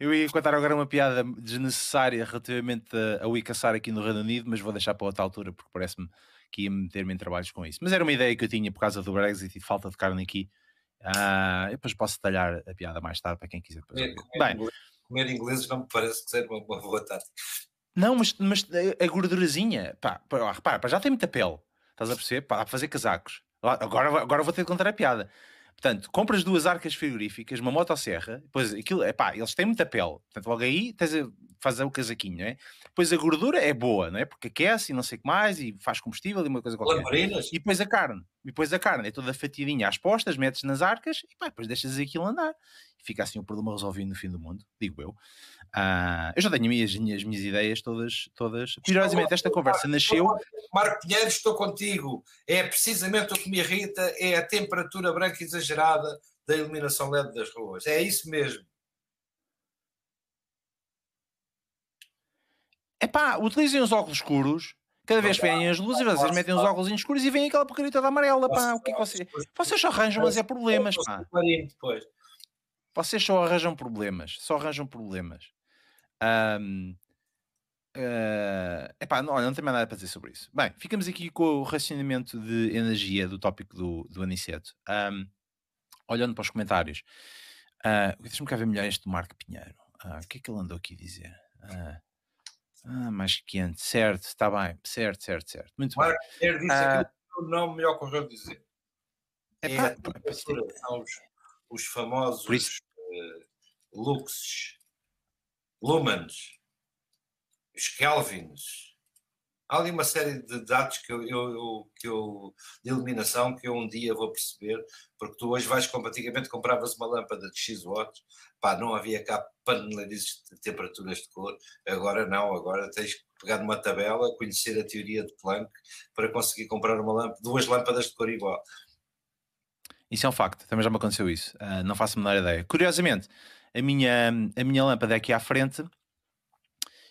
eu ia contar agora uma piada desnecessária relativamente a, ir caçar aqui no Reino Unido, mas vou deixar para outra altura porque parece-me que ia meter-me em trabalhos com isso. Mas era uma ideia que eu tinha por causa do Brexit e de falta de carne aqui. Ah, eu depois posso detalhar a piada mais tarde para quem quiser. depois Comer, ouvir. comer Bem, inglês, comer ingleses não me parece que seja uma, uma boa tática. não, mas, mas a- a gordurazinha, pá, pá, repara, já tem muita pele, estás a perceber? Pá, dá para fazer casacos. Agora, agora vou ter de contar a piada. Portanto, compras duas arcas frigoríficas, uma motosserra, depois aquilo, pá, eles têm muita pele. Portanto, logo aí tens a fazer o casaquinho, não é? Depois a gordura é boa, não é? Porque aquece e não sei o que mais, e faz combustível e uma coisa qualquer. E depois a carne. E depois a carne é toda fatiadinha às postas, metes nas arcas e pá, depois deixas aquilo andar. Fica assim o problema resolvido no fim do mundo, digo eu. Ah, eu já tenho as minhas, as minhas ideias todas. todas. Curiosamente, esta conversa nasceu. Marco Pinheiro, estou contigo. É precisamente o que me irrita, é a temperatura branca exagerada da iluminação LED das ruas. É isso mesmo. Epá, utilizem os óculos escuros, Cada vez vêm as luzes, vocês metem os óculos escuros e vem aquela porcaria toda amarela, pá. O que é que vocês... Vocês só arranjam, mas é problemas, pá. Depois. Vocês só arranjam problemas, só arranjam problemas. Um, uh, epá, não, olha, não tem mais nada para dizer sobre isso. Bem, ficamos aqui com o racionamento de energia do tópico do, do Aniceto. Um, olhando para os comentários, uh, deixa-me cá ver melhor este do Marco Pinheiro. Uh, o que é que ele andou aqui a dizer? Uh, ah, mais quente, certo, está bem, certo, certo, certo. Muito Marco bem. Pinheiro disse Ah, aquilo que o nome melhor correu dizer. É É pá, são os, os famosos Por isso- eh, luxes, lumens, os kelvins. Há ali uma série de dados que eu, eu- que eu- de iluminação que eu um dia vou perceber, porque tu hoje vais, como compravas uma lâmpada de X watts, pá, não havia cá paneleirizes de temperaturas de cor, agora não, agora tens que pegar numa tabela, conhecer a teoria de Planck para conseguir comprar uma lâmpada, duas lâmpadas de cor igual. Isso é um facto, também já me aconteceu isso. Ah, não faço a menor ideia. Curiosamente, a minha, a minha lâmpada aqui à frente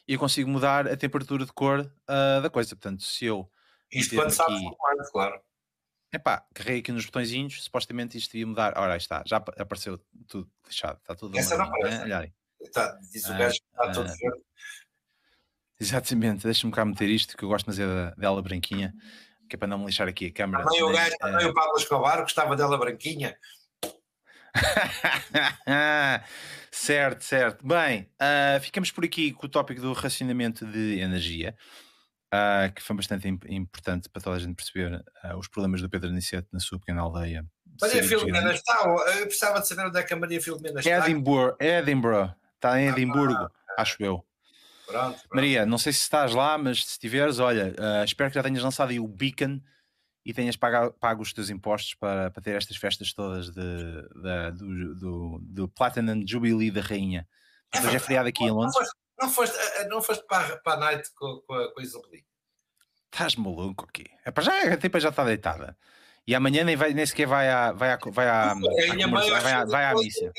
e eu consigo mudar a temperatura de cor ah, da coisa. Portanto, se eu Isto quando sabes aqui- formar, claro. epá, carreguei aqui nos botõezinhos, supostamente isto devia mudar. Ora, aí está, já apa- apareceu tudo deixado, está tudo Essa não aparece. né? Olha aí. Tá, diz o Ah, gajo está todo ah. verde. Exatamente, deixa-me cá meter isto que eu gosto da- dela branquinha, que é para não me lixar aqui a câmera. Também o gajo, ah, também o Pablo Escobar gostava dela branquinha. certo, certo. Bem, ah, ficamos por aqui com o tópico do racionamento de energia, ah, que foi bastante im- importante para toda a gente perceber ah, os problemas do Pedro Aniceto na sua pequena aldeia. Maria Filomena está. Eu precisava de saber onde é que a Maria Filomena está. Edinburgh, Edinburgh, está Ah, em Edimburgo, acho eu. Pronto, pronto. Maria, não sei se estás lá, mas se estiveres, olha, ah, espero que já tenhas lançado aí o Beacon e tenhas pago, pago os teus impostos para, para ter estas festas todas de, da- do, do, do Platinum Jubilee da Rainha. É Hoje é feriado aqui em Não Londres. foste, não foste, não foste para, para a night com, com a, com a Isabeli. Estás maluco aqui? É para já, a tipa já está deitada. E amanhã nem, vai, nem sequer vai à, vai à, vai à, à mãe conversa- vai à, vai à missa.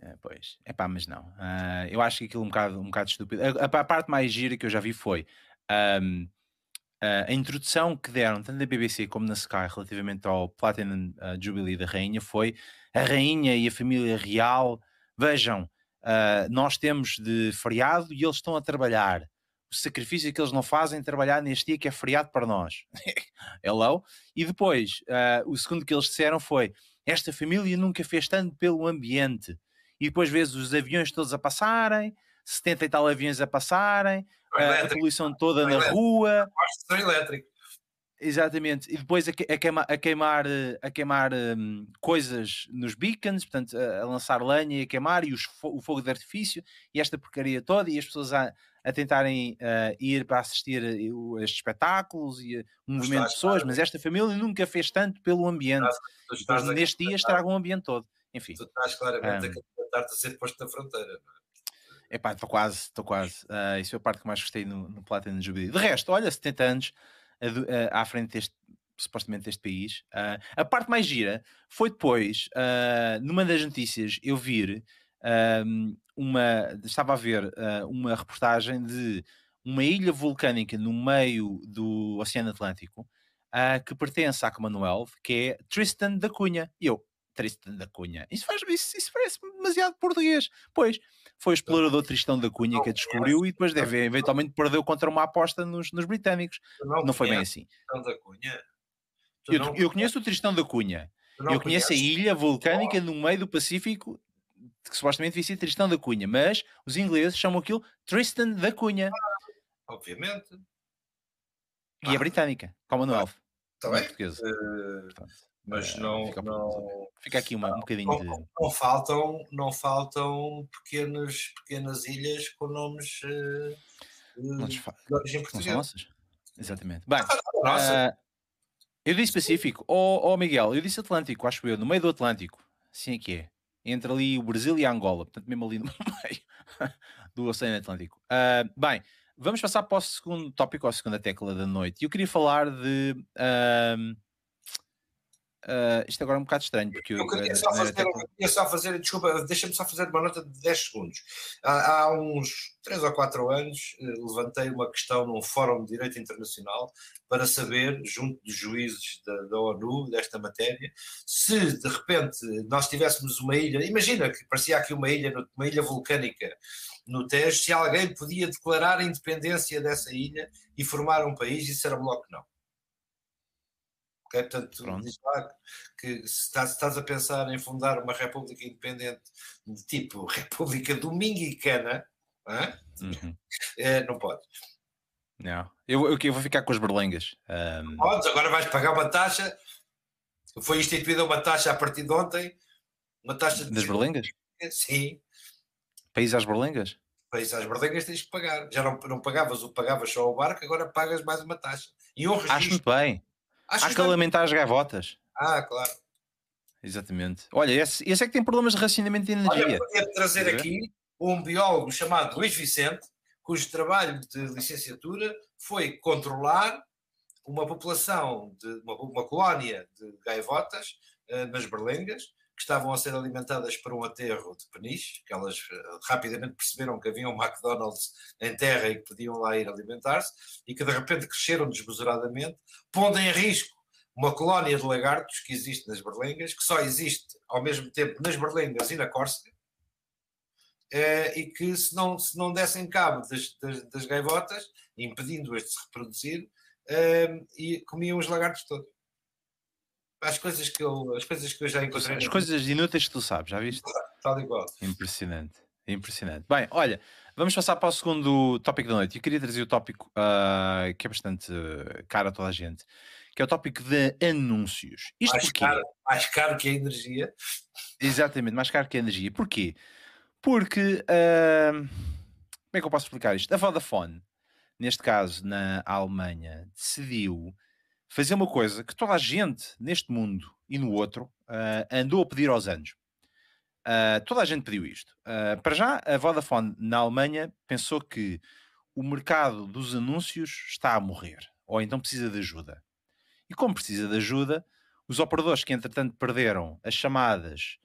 É, pois, é pá, mas não. Ah, eu acho que aquilo um bocado, um bocado estúpido. A, a- parte mais gira que eu já vi foi ah, a introdução que deram, tanto na BBC como na Sky, relativamente ao Platinum ah, Jubilee da Rainha, foi a Rainha e a família real. Vejam, ah, nós temos de feriado e eles estão a trabalhar. O sacrifício que eles não fazem trabalhar neste dia que é feriado para nós. Hello? E depois, ah, o segundo que eles disseram foi: esta família nunca fez tanto pelo ambiente e depois vês os aviões todos a passarem, 70 e tal aviões a passarem, a- poluição toda na rua, são elétricos. exatamente, e depois a, a queima- a queimar, eh, a queimar hum, coisas nos beacons, portanto, a, a lançar lenha e a queimar, e os o fogo de artifício, e esta porcaria toda, e as pessoas a, a tentarem eh, ir para assistir a, o- a estes espetáculos e um movimento de estás, pessoas, mas esta família nunca fez tanto pelo ambiente. Estás, depois, a, neste dia estragam o ambiente todo. Enfim. tu estás claramente Um, candidatar-te a ser posto na fronteira. é? Epá, estou quase, estou quase. Ah, isso foi a parte que mais gostei no, no Platinum Jubilee. De resto, olha, 70 anos à frente deste, supostamente deste país. Ah, a parte mais gira foi depois, ah, numa das notícias, eu vir uma. Estava a ver uma reportagem de uma ilha vulcânica no meio do Oceano Atlântico que pertence à Commonwealth, que é Tristan da Cunha. E eu, Tristan da Cunha. Isso, faz, isso, isso parece demasiado português. Pois, foi o explorador Tristão da Cunha que a descobriu e depois deve eventualmente perdeu contra uma aposta nos, nos britânicos. Tu Não foi bem assim. Tristão da Cunha? Eu, não eu conheço o Tristão da Cunha. não Eu conheço a ilha vulcânica no meio do Pacífico que supostamente devia ser Tristão da Cunha, mas os ingleses chamam aquilo Tristan da Cunha Obviamente. e é Ah. britânica, Commonwealth, Está não é bem. portuguesa. Portanto, mas eh, não, fica, não, fica aqui uma- um bocadinho de. não, não faltam, não faltam pequenos, pequenas ilhas com nomes eh, Não, eh, fa- de origem não portuguesa. nossas? Exatamente. Bem, Ah, eu disse Pacífico. Ó Miguel, eu disse Atlântico, acho eu, no meio do Atlântico. Assim é que é. Entre ali o Brasil e a Angola. Portanto, mesmo ali no meio do Oceano Atlântico. Ah, bem, vamos passar para o segundo tópico, a segunda tecla da noite. Eu queria falar de. Uh, isto agora é um bocado estranho, porque eu, eu queria, só fazer, até... queria só fazer, desculpa, deixa-me só fazer uma nota de 10 segundos. Há, há, uns 3 ou 4 anos eh, levantei uma questão num fórum de direito internacional para saber, junto dos juízes da, da, ONU, desta matéria, se de repente nós tivéssemos uma ilha, imagina que parecia aqui uma ilha, uma ilha vulcânica no Tejo, se alguém podia declarar a independência dessa ilha e formar um país, e se era bloco não. Okay? Portanto, diz lá que se estás, estás, a pensar em fundar uma república independente de tipo República Dominicana, uhum. é, não pode. Não, eu, eu, eu, vou ficar com as berlengas. Um... Podes, agora vais pagar uma taxa. Foi instituída uma taxa a partir de ontem. Uma taxa de... das berlengas? Sim. País às berlengas? País às berlengas tens que pagar. Já não, não pagavas o pagavas só o barco, agora pagas mais uma taxa. E um registro. Acho muito bem. Acho Há que lamentar as gaivotas. Ah, claro. Exatamente. Olha, esse, esse é que tem problemas de racionamento de energia. Olha, podia trazer aqui um biólogo chamado Luís Vicente, cujo trabalho de licenciatura foi controlar uma população, de uma, uma colónia de gaivotas uh, nas berlengas, que estavam a ser alimentadas por um aterro de peniche, que elas uh, rapidamente perceberam que havia um McDonald's em terra e que podiam lá ir alimentar-se, e que de repente cresceram desmesuradamente, pondo em risco uma colónia de lagartos que existe nas berlengas, que só existe ao mesmo tempo nas berlengas e na Córcega, uh, e que se não, se não dessem cabo das, das, das gaivotas, impedindo-as de se reproduzir, uh, e comiam os lagartos todos as coisas que eu, as coisas que eu já encontrei. As coisas inúteis que tu sabes, já viste? Tal igual. Impressionante. Impressionante. Bem, olha, vamos passar para o segundo tópico da noite. Eu queria trazer o tópico uh, que é bastante uh, caro a toda a gente, que é o tópico de anúncios. Isto mais, porquê? Caro, mais caro que a energia. Exatamente, mais caro que a energia. Porquê? Porque, uh, como é que eu posso explicar isto? A Vodafone, neste caso na Alemanha, decidiu fazer uma coisa que toda a gente neste mundo e no outro uh, andou a pedir aos anos. Uh, toda a gente pediu isto. Uh, para já, a Vodafone na Alemanha pensou que o mercado dos anúncios está a morrer, ou então precisa de ajuda. E como precisa de ajuda, os operadores que entretanto perderam as chamadas,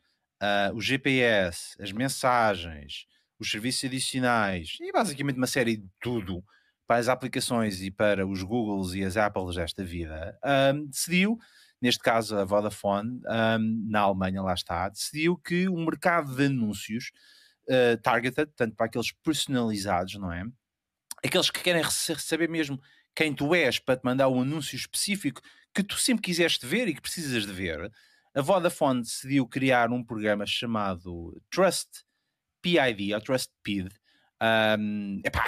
o GPS, as mensagens, os serviços adicionais e basicamente uma série de tudo para as aplicações e para os Googles e as Apples desta vida, um, decidiu, neste caso a Vodafone, um, na Alemanha, lá está, decidiu que o mercado de anúncios uh, targeted, tanto para aqueles personalizados, não é? Aqueles que querem saber mesmo quem tu és para te mandar um anúncio específico que tu sempre quiseste ver e que precisas de ver, a Vodafone decidiu criar um programa chamado Trust PID, ou Trust PID. Um, epá,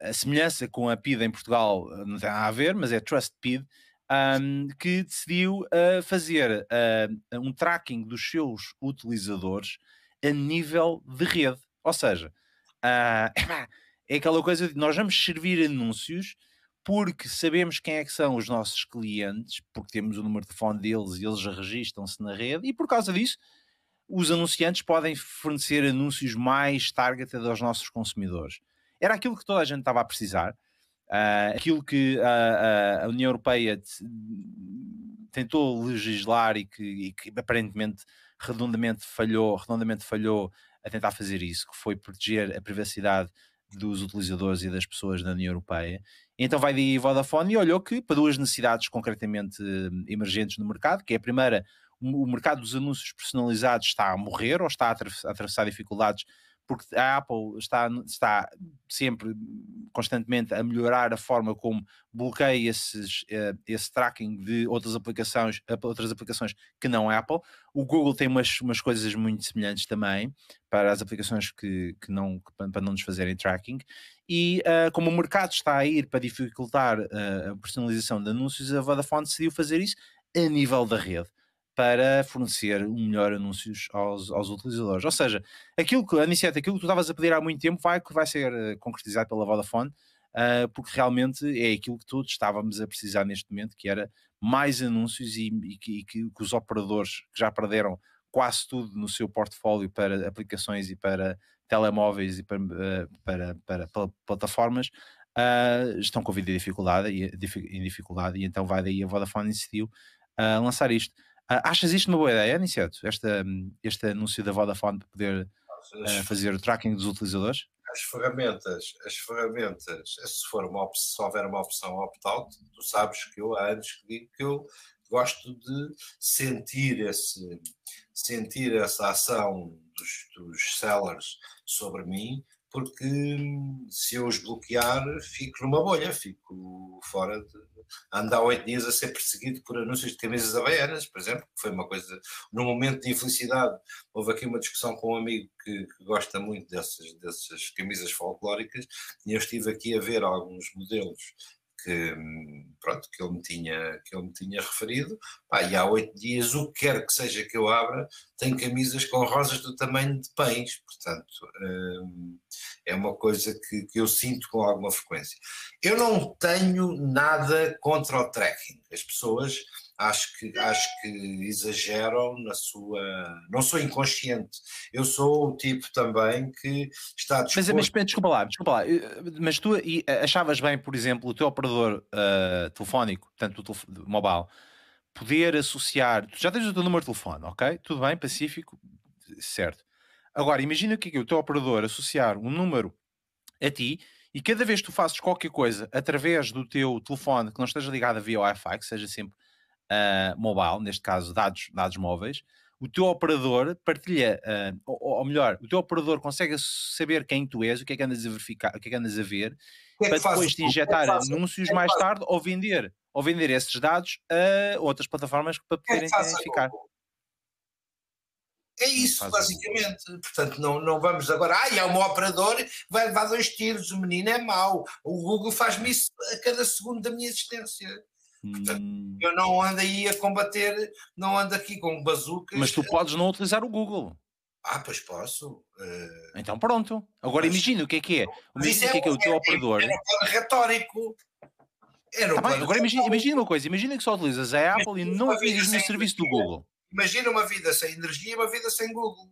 a semelhança com a PID em Portugal eh, não tem a ver, mas é TrustPID, um, que decidiu uh, fazer uh, um tracking dos seus utilizadores a nível de rede. Ou seja, uh, é aquela coisa de nós vamos servir anúncios porque sabemos quem é que são os nossos clientes, porque temos o número de telefone deles e eles registram-se na rede, e por causa disso, os anunciantes podem fornecer anúncios mais targeted aos nossos consumidores. Era aquilo que toda a gente estava a precisar, uh, aquilo que a, a União Europeia tentou legislar e que, e que, aparentemente redondamente falhou, redondamente falhou a tentar fazer isso, que foi proteger a privacidade dos utilizadores e das pessoas da União Europeia. Então vai daí Vodafone e olhou que para duas necessidades concretamente emergentes no mercado, que é a primeira, o mercado dos anúncios personalizados está a morrer ou está a atravessar dificuldades porque a Apple está, está sempre, constantemente, a melhorar a forma como bloqueia esses, uh, esse tracking de outras aplicações, outras aplicações que não Apple. O Google tem umas, umas coisas muito semelhantes também para as aplicações que, que não, para não nos fazerem tracking. E uh, como o mercado está a ir para dificultar uh, a personalização de anúncios, a Vodafone decidiu fazer isso a nível da rede para fornecer um melhor anúncios aos, aos utilizadores. Ou seja, aquilo que, Anicete, aquilo que tu estavas a pedir há muito tempo vai, vai ser uh, concretizado pela Vodafone, uh, porque realmente é aquilo que todos estávamos a precisar neste momento, que era mais anúncios e, e, que, e que, os operadores que já perderam quase tudo no seu portfólio para aplicações e para telemóveis e para, uh, para, para, para plataformas estão com vida em dificuldade, em dificuldade e então vai daí a Vodafone decidiu uh, lançar isto. Uh, achas isto uma boa ideia, Aniceto? Esta, este anúncio da Vodafone para poder uh, fazer o tracking dos utilizadores? As ferramentas, as ferramentas, se, for uma se houver uma opção opt-out, tu sabes que eu há anos que digo que eu gosto de sentir esse sentir essa ação dos, dos sellers sobre mim porque se eu os bloquear, fico numa bolha, fico fora de. andar oito dias a ser perseguido por anúncios de camisas havaianas, por exemplo, que foi uma coisa. Num momento de infelicidade, houve aqui uma discussão com um amigo que, que gosta muito dessas, dessas camisas folclóricas, e eu estive aqui a ver alguns modelos que, pronto, que, ele me tinha, que ele me tinha referido. Pá, e há oito dias, o que quer que seja que eu abra, tem camisas com rosas do tamanho de pães. Portanto, hum, é uma coisa que, que eu sinto com alguma frequência. Eu não tenho nada contra o tracking. As pessoas acho que, acho que exageram na sua. Não sou inconsciente, eu sou o tipo também que está disposto. Mas, mas desculpa lá, desculpa lá, eh, mas tu achavas bem, por exemplo, o teu operador uh, telefónico, portanto, o telef mobile, poder associar. Tu já tens o teu número de telefone, ok? Tudo bem, pacífico, certo. Agora, imagina que o teu operador associar um número a ti e cada vez que tu fazes qualquer coisa através do teu telefone que não esteja ligado via Wi-Fi, que seja sempre uh, mobile, neste caso dados, dados móveis, o teu operador partilha, uh, ou, ou, melhor, o teu operador consegue saber quem tu és, o que é que andas a verificar, o que é que andas a ver, que é que para depois te injetar anúncios mais tarde ou vender, ou vender esses dados a outras plataformas para poderem identificar. É isso, basicamente. Portanto, não, não vamos agora. Ah, é um operador, vai levar dois tiros, o menino é mau. O Google faz-me isso a cada segundo da minha existência. Portanto, hum. eu não ando aí a combater, não ando aqui com bazucas. Mas tu podes não utilizar o Google. Ah, pois posso. Uh... Então pronto. Agora mas... imagina o que é que é. Imagina o que é que é o teu é, operador. Era um retórico. Era um tá Agora imagina, imagina, uma coisa, imagina que só utilizas a Apple e não utilizas no serviço do Google. Imagina uma vida sem energia e uma vida sem Google.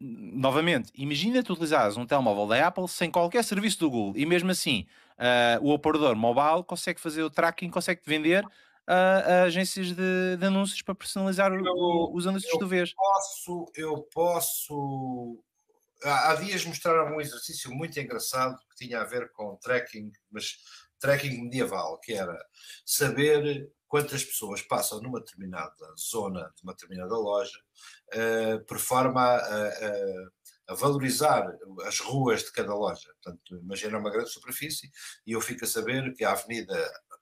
Novamente, imagina tu utilizares um telemóvel da Apple sem qualquer serviço do Google e mesmo assim uh, o operador mobile consegue fazer o tracking, consegue vender a, a agências de, de, anúncios para personalizar eu, o, os anúncios tu vês. Posso, eu posso. Há dias mostraram um exercício muito engraçado que tinha a ver com tracking, mas tracking medieval, que era saber quantas pessoas passam numa determinada zona de uma determinada loja, uh, por forma a, a, a, valorizar as ruas de cada loja. Portanto, imagina uma grande superfície e eu fico a saber que a avenida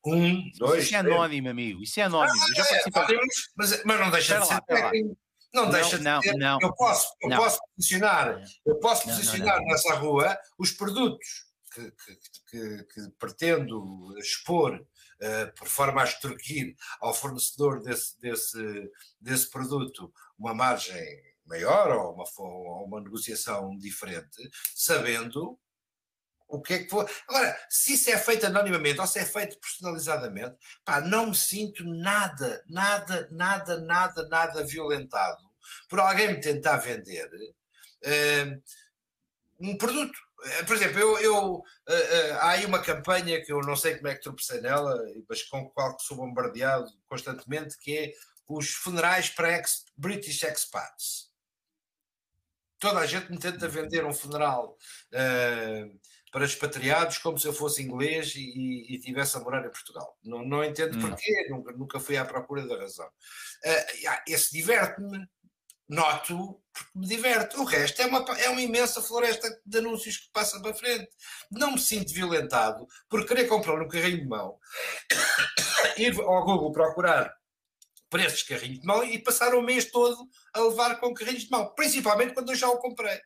1, 2. Isso é anónimo, amigo. Isso é anónimo. Ah, já é, mas, mas não deixa de ser. Não, deixa não, de ser. Não, eu posso, eu posso posicionar, eu posso posicionar nessa rua os produtos que, que, que, que pretendo expor uh, por forma a extorquir ao fornecedor desse, desse, desse produto uma margem maior ou uma, ou uma negociação diferente, sabendo o que é que for. Agora, se isso é feito anonimamente ou se é feito personalizadamente, pá, não me sinto nada, nada, nada, nada, nada violentado por alguém me tentar vender uh, um produto. Eh, por exemplo, eu, eu uh, há aí uma campanha que eu não sei como é que tropecei nela, mas com a qual sou bombardeado constantemente, que é os funerais para ex British expats. Toda a gente me tenta vender um funeral uh, para expatriados como se eu fosse inglês e, e tivesse a morar em Portugal. Não, não entendo hum. porquê, nunca, nunca fui à procura da razão. esse diverte-me, noto porque me diverte. O resto é uma, é uma imensa floresta de anúncios que passa para frente. Não me sinto violentado por querer comprar um carrinho de mão, ir ao Google procurar preços de carrinho de mão e passar o mês todo a levar com carrinhos de mão, principalmente quando eu já o comprei.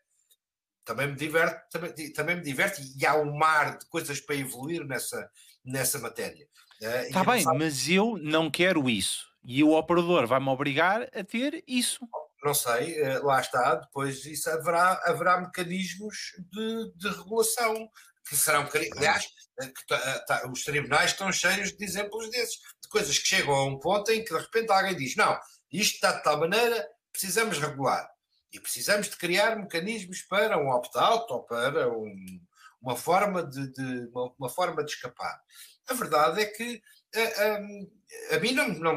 Também me diverte, também, também me diverte e há um mar de coisas para evoluir nessa, nessa matéria. Está uh, bem, sabe... mas eu não quero isso. E o operador vai-me obrigar a ter isso. Não sei, eh, lá está, depois isso haverá, haverá mecanismos de, de regulação que serão, aliás, eh, que tá, tá, os tribunais estão cheios de exemplos desses, de coisas que chegam a um ponto em que de repente alguém diz, não, isto está de tal maneira, precisamos regular. E precisamos de criar mecanismos para um opt-out ou para um, uma, forma de, de uma, uma, forma de escapar. A verdade é que uh, um, a mim não, não,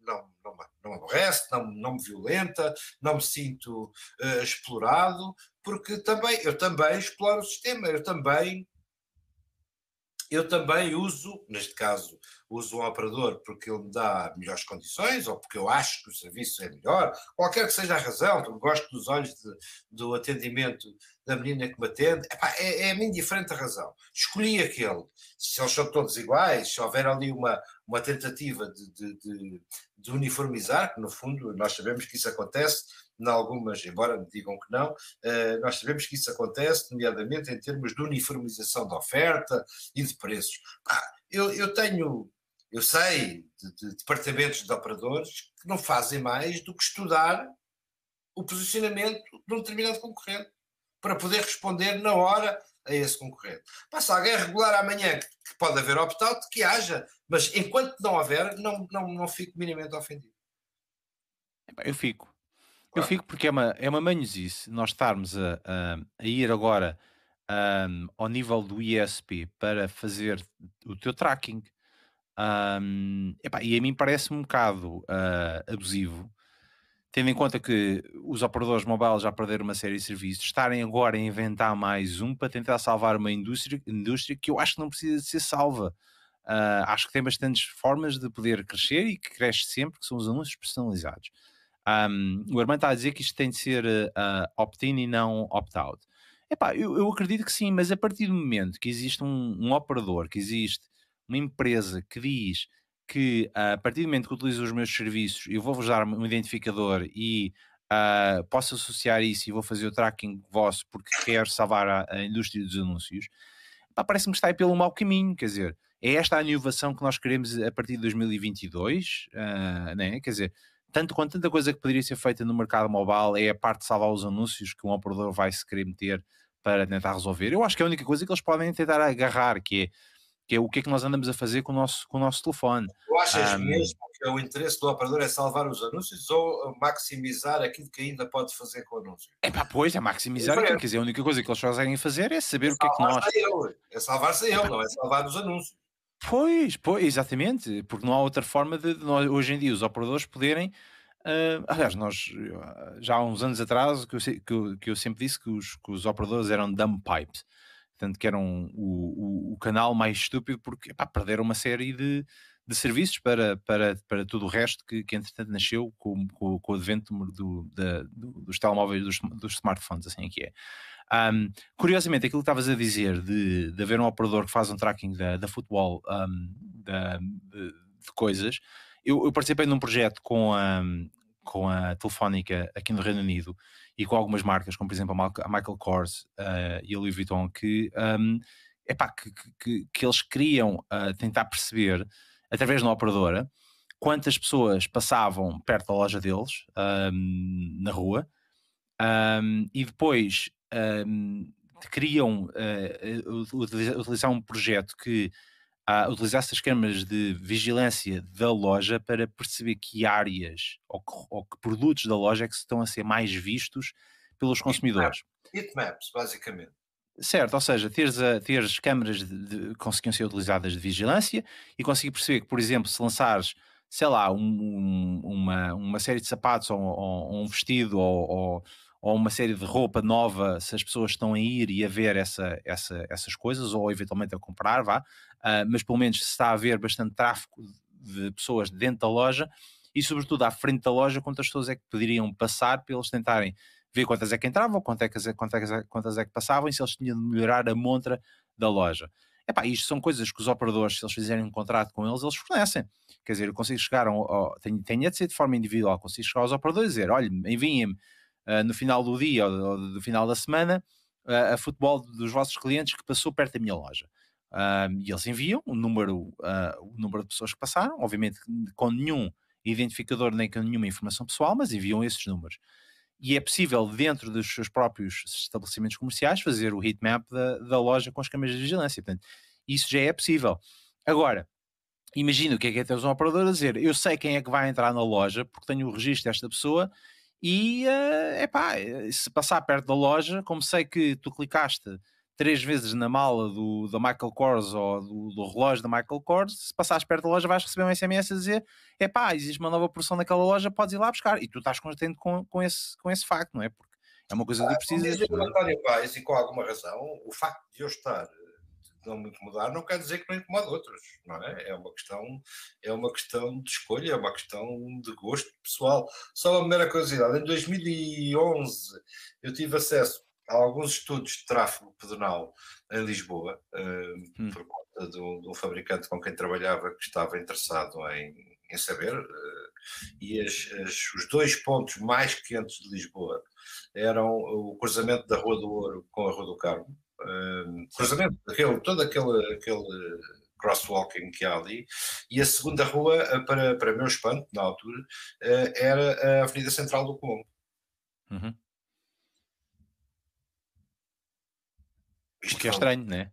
não, não, não me aborrece, não, não me violenta, não me sinto uh, explorado, porque também eu também exploro o sistema, eu também eu também uso, neste caso, uso um operador porque ele me dá melhores condições ou porque eu acho que o serviço é melhor, qualquer que seja a razão, eu gosto dos olhos de, do atendimento da menina que me atende, epá, é, é a mim diferente a razão. Escolhi aquele. Se eles são todos iguais, se houver ali uma, uma tentativa de, de, de, de uniformizar, que no fundo nós sabemos que isso acontece, em algumas, embora me digam que não, uh, nós sabemos que isso acontece, nomeadamente em termos de uniformização da oferta e de preços. eu, eu tenho, eu sei de, de, departamentos de operadores que não fazem mais do que estudar o posicionamento de um determinado concorrente para poder responder na hora a esse concorrente. Se alguém regular amanhã que, que pode haver opt-out, que haja, mas enquanto não houver, não, não, não fico minimamente ofendido. Eu fico. Eu fico porque é uma, é uma manhosice nós estarmos a, a, a ir agora um, ao nível do ISP para fazer o teu tracking. Um, epá, e a mim parece um bocado uh, abusivo tendo em conta que os operadores mobile já perderam uma série de serviços, estarem agora a inventar mais um para tentar salvar uma indústria, indústria que eu acho que não precisa de ser salva. Uh, acho que tem bastantes formas de poder crescer e que cresce sempre, que são os anúncios personalizados. Um, o Armando está a dizer que isto tem de ser uh, opt-in e não opt-out. Epá, eu, eu, acredito que sim, mas a partir do momento que existe um, um operador, que existe uma empresa que diz que uh, a partir do momento que utilizo os meus serviços, eu vou-vos dar um identificador e uh, posso associar isso e vou fazer o tracking vosso porque quero salvar a, a indústria dos anúncios, parece-me que está aí pelo mau caminho, quer dizer, é esta a inovação que nós queremos a partir de 2022, uh, né? quer dizer, tanto quanto tanta coisa que poderia ser feita no mercado mobile é a parte de salvar os anúncios que um operador vai se querer meter para tentar resolver. Eu acho que é a única coisa que eles podem tentar agarrar, que é que é o que é que nós andamos a fazer com o nosso, com o nosso telefone. Tu achas um, mesmo que o interesse do operador é salvar os anúncios ou maximizar aquilo que ainda pode fazer com o anúncio? É pá, pois, é maximizar aquilo, quer dizer, a única coisa que eles conseguem fazer é saber é o que é que nós... É salvar-se ele, não é salvar os anúncios. Pois, pois, exatamente, porque não há outra forma de, de nós, hoje em dia os operadores poderem Uh, aliás, nós já há uns anos atrás que eu, que eu, que eu sempre disse que os, que os, operadores eram dumb pipes, portanto, que eram o, o, o canal mais estúpido porque perderam uma série de, de serviços para, para, para tudo o resto que, que entretanto nasceu com, com, com o advento do, da, do, dos telemóveis, dos, dos, smartphones, assim é que é. Um, curiosamente, aquilo que estavas a dizer de, de haver um operador que faz um tracking da, da futebol um, da, de, de, coisas, eu, eu, participei num projeto com a, com a Telefónica aqui no Reino Unido e com algumas marcas, como por exemplo a Michael Kors uh, e a Louis Vuitton, que, um, epá, que, que, que eles queriam uh, tentar perceber, através de uma operadora, quantas pessoas passavam perto da loja deles, um, na rua, um, e depois um, queriam uh, utilizar um projeto que uh, utilizasse as câmaras de vigilância da loja para perceber que áreas ou que, ou que produtos da loja é que estão a ser mais vistos pelos consumidores. Heatmaps, basicamente. Certo, ou seja, teres, a, teres câmaras de, conseguiam ser utilizadas de vigilância e conseguir perceber que, por exemplo, se lançares, sei lá, um, um, uma, uma série de sapatos ou, ou, ou um vestido ou, ou, ou, uma série de roupa nova, se as pessoas estão a ir e a ver essa, essa, essas coisas ou eventualmente a comprar, vá, uh, mas pelo menos se está a haver bastante tráfego de pessoas dentro da loja e, sobretudo, à frente da loja, quantas pessoas é que poderiam passar para eles tentarem ver quantas é que entravam, quantas é que, quantas, é, quantas é que passavam e se eles tinham de melhorar a montra da loja. Epá, isto são coisas que os operadores, se eles fizerem um contrato com eles, eles fornecem. Quer dizer, eu consigo chegar, ao, ao, tenho, tenho de ser de forma individual, consigo chegar aos operadores e dizer, olha, enviem-me uh, no final do dia ou, do final da semana uh, a futebol dos vossos clientes que passou perto da minha loja. E eles enviam o número, uh, o número de pessoas que passaram, obviamente com nenhum identificador nem com nenhuma informação pessoal, mas enviam esses números. E é possível, dentro dos seus próprios estabelecimentos comerciais, fazer o heatmap da, da loja com as câmeras de vigilância. Portanto, isso já é possível. Agora, imagina o que é que é ter um operador a dizer: eu sei quem é que vai entrar na loja, porque tenho o registro desta pessoa, e é uh, pá, se passar perto da loja, como sei que tu clicaste três vezes na mala do, do Michael Kors ou do, do relógio da Michael Kors, se passares perto da loja vais receber um SMS a dizer é pá, existe uma nova porção naquela loja, podes ir lá buscar. E tu estás contente com, com, esse, com esse facto, não é? Porque é uma coisa que tu precisas. Ah, Paz, e com alguma razão, o facto de eu estar não me incomodar não quer dizer que não incomoda outros, não é? É uma questão, é uma questão de escolha, é uma questão de gosto pessoal. Só uma mera curiosidade, em 2011 eu tive acesso a alguns estudos de tráfego pedonal em Lisboa, uh, hum. por conta de um, de um, fabricante com quem trabalhava que estava interessado em, em saber, uh, e as, as, os dois pontos mais quentes de Lisboa eram o cruzamento da Rua do Ouro com a Rua do Carmo, cruzamento, aquele, todo aquele, aquele crosswalking que há ali, e a segunda rua, para, para meu espanto, na altura, era a Avenida Central do Colombo. Uhum. Isto que é estranho, né?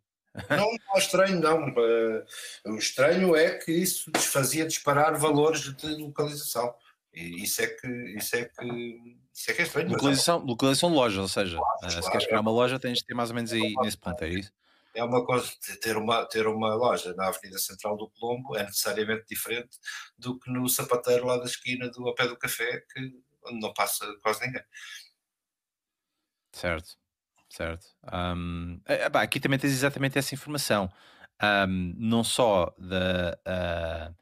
não é? Não é estranho, não. Eh, o estranho é que isso desfazia disparar valores de localização. Isso é que, isso é que, isso é, que é estranho. Localização, é localização de loja, ou seja, claro, se queres criar uma loja, tens de ter mais ou menos aí nesse ponto, é isso? É uma coisa, ter uma, ter uma loja na Avenida Central do Colombo é necessariamente diferente do que no sapateiro lá da esquina do a pé do café, que onde não passa quase ninguém. Certo. Certo. Um, é, é aqui também tens exatamente essa informação. Um, não só da. Uh,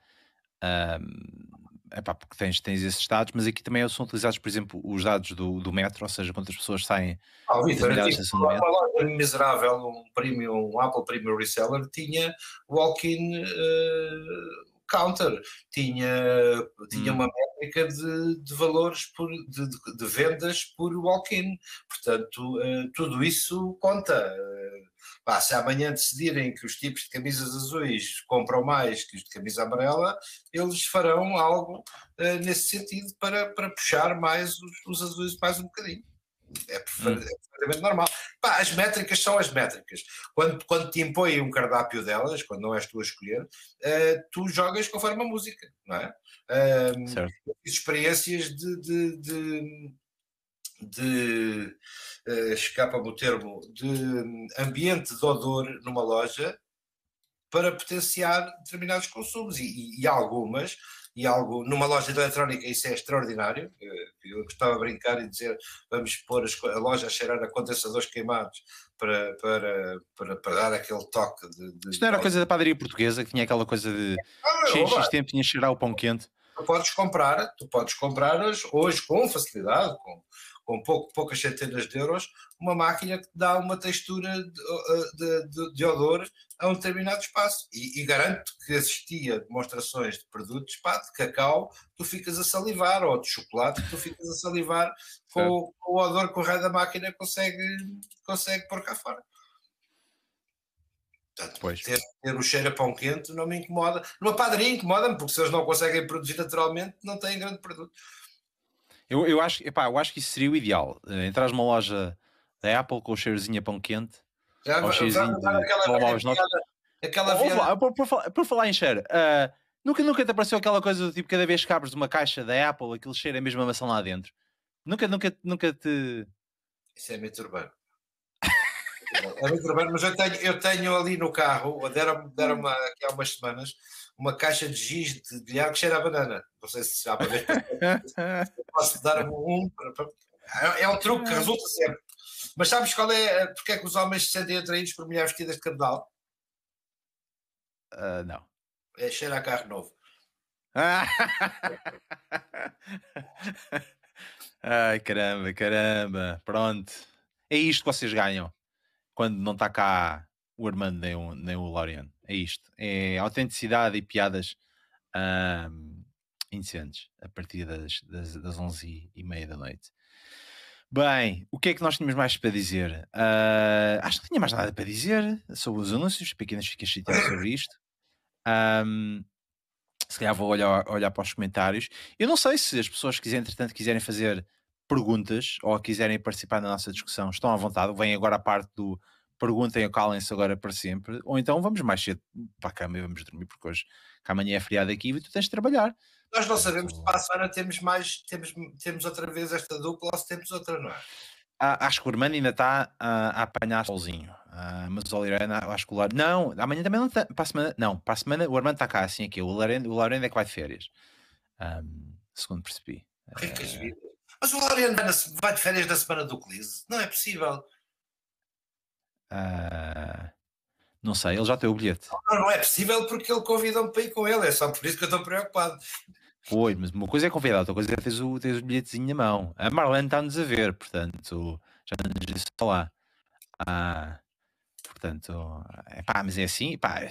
um, epá, porque tens, tens esses dados, mas aqui também são utilizados, por exemplo, os dados do, do metro, ou seja, quantas pessoas saem ah, da estacionamento. Uma loja miserável, um, premium, um Apple Premium Reseller, tinha walk-in uh, counter, tinha, tinha hum. uma métrica de, de valores por, de, de, de vendas por walk-in. Portanto, uh, tudo isso conta. Uh, se amanhã decidirem que os tipos de camisas azuis compram mais que os de camisa amarela, eles farão algo uh, nesse sentido para, para puxar mais os, os azuis mais um bocadinho. É, hum. perfeitamente normal. Pá, as métricas são as métricas. Quando, quando te impõem um cardápio delas, quando não és tu a escolher, uh, tu jogas conforme a música, não é? Uh, experiências de, de, de, de uh, escapa-me o termo, de ambiente de odor numa loja para potenciar determinados consumos e, e, algumas e algo numa loja de eletrónica isso é extraordinário. Eu gostava de brincar e dizer vamos pôr a loja a cheirar a condensadores queimados para, para, para, para dar aquele toque de, de... Isto não era coisa da padaria portuguesa que tinha aquela coisa de ah, X, X tempo tinha cheirar o pão quente. Tu podes comprar, tu podes comprar hoje com facilidade, com, com pouco, poucas centenas de euros, uma máquina que dá uma textura de, de, de, de odor a um determinado espaço. E, e, garanto que assistia demonstrações de produtos pá, de cacau, tu ficas a salivar, ou de chocolate, tu ficas a salivar com, com o odor que o raio da máquina consegue, consegue pôr cá fora. Portanto, pois. Ter, ter, o cheiro a pão quente não me incomoda. Numa padaria incomoda-me, porque se eles não conseguem produzir naturalmente, não têm grande produto. Eu, eu, acho, epá, eu acho que isso seria o ideal. Uh, entras numa loja da Apple com o cheirozinho a pão quente. Já, ou cheirozinho de aquela, aquela via... por, por, falar, por, falar em cheiro, uh, nunca, nunca te apareceu aquela coisa do tipo, cada vez que abres uma caixa da Apple, aquele cheiro é mesmo a maçã lá dentro. Nunca, nunca, nunca te. Isso é mito urbano. é mito urbano, mas eu tenho, eu tenho ali no carro, deram-me deram aqui há umas semanas, uma caixa de giz de bilhar que cheira a banana. Não sei se já para ver. posso dar um. É, é um truque que resulta sempre. Mas sabes qual é? Porque é que os homens se sentem atraídos por mulheres vestidas de cabedal? Uh, não. É cheira a carro novo. Ai caramba, caramba. Pronto. É isto que vocês ganham quando não está cá o Armando nem o, nem o Lorian. É isto. É autenticidade e piadas um, indecentes a partir das, das, das 11 e meia da noite. Bem, o que é que nós tínhamos mais para dizer? Uh, acho que não tinha mais nada para dizer sobre os anúncios, pequenas ficas chateadas sobre isto. Um, se calhar vou olhar, olhar para os comentários. Eu não sei se as pessoas que entretanto quiserem fazer perguntas ou quiserem participar na nossa discussão, estão à vontade. Vem agora a parte do perguntem ou calem-se agora para sempre, ou então vamos mais cedo para a cama e vamos dormir, porque hoje, que amanhã é feriado aqui e tu tens de trabalhar. Nós não sabemos se para a semana temos mais, temos, temos outra vez esta dupla ou se temos outra, não é? Ah, acho que o Armando ainda está a, a apanhar solzinho. Uh, mas o Lorena, acho que o Lorena. Não, amanhã também não está. Para a semana, não, para a semana o Armando está cá, assim aqui. O Lorena, o Lorena é que vai de férias. Um, segundo percebi. Ricas uh, Mas o vai, vai, de férias na semana do Clise. Não é possível. Uh, não sei, ele já tem o bilhete. Não, não é possível porque ele convidou-me para ir com ele. É só por isso que eu estou preocupado. Pois, mas uma coisa é convidar, outra coisa é teres o, teres o bilhetezinho na mão. A Marlene está-nos a ver, portanto, já nos disse lá. Ah, portanto, é pá, mas é assim, pá,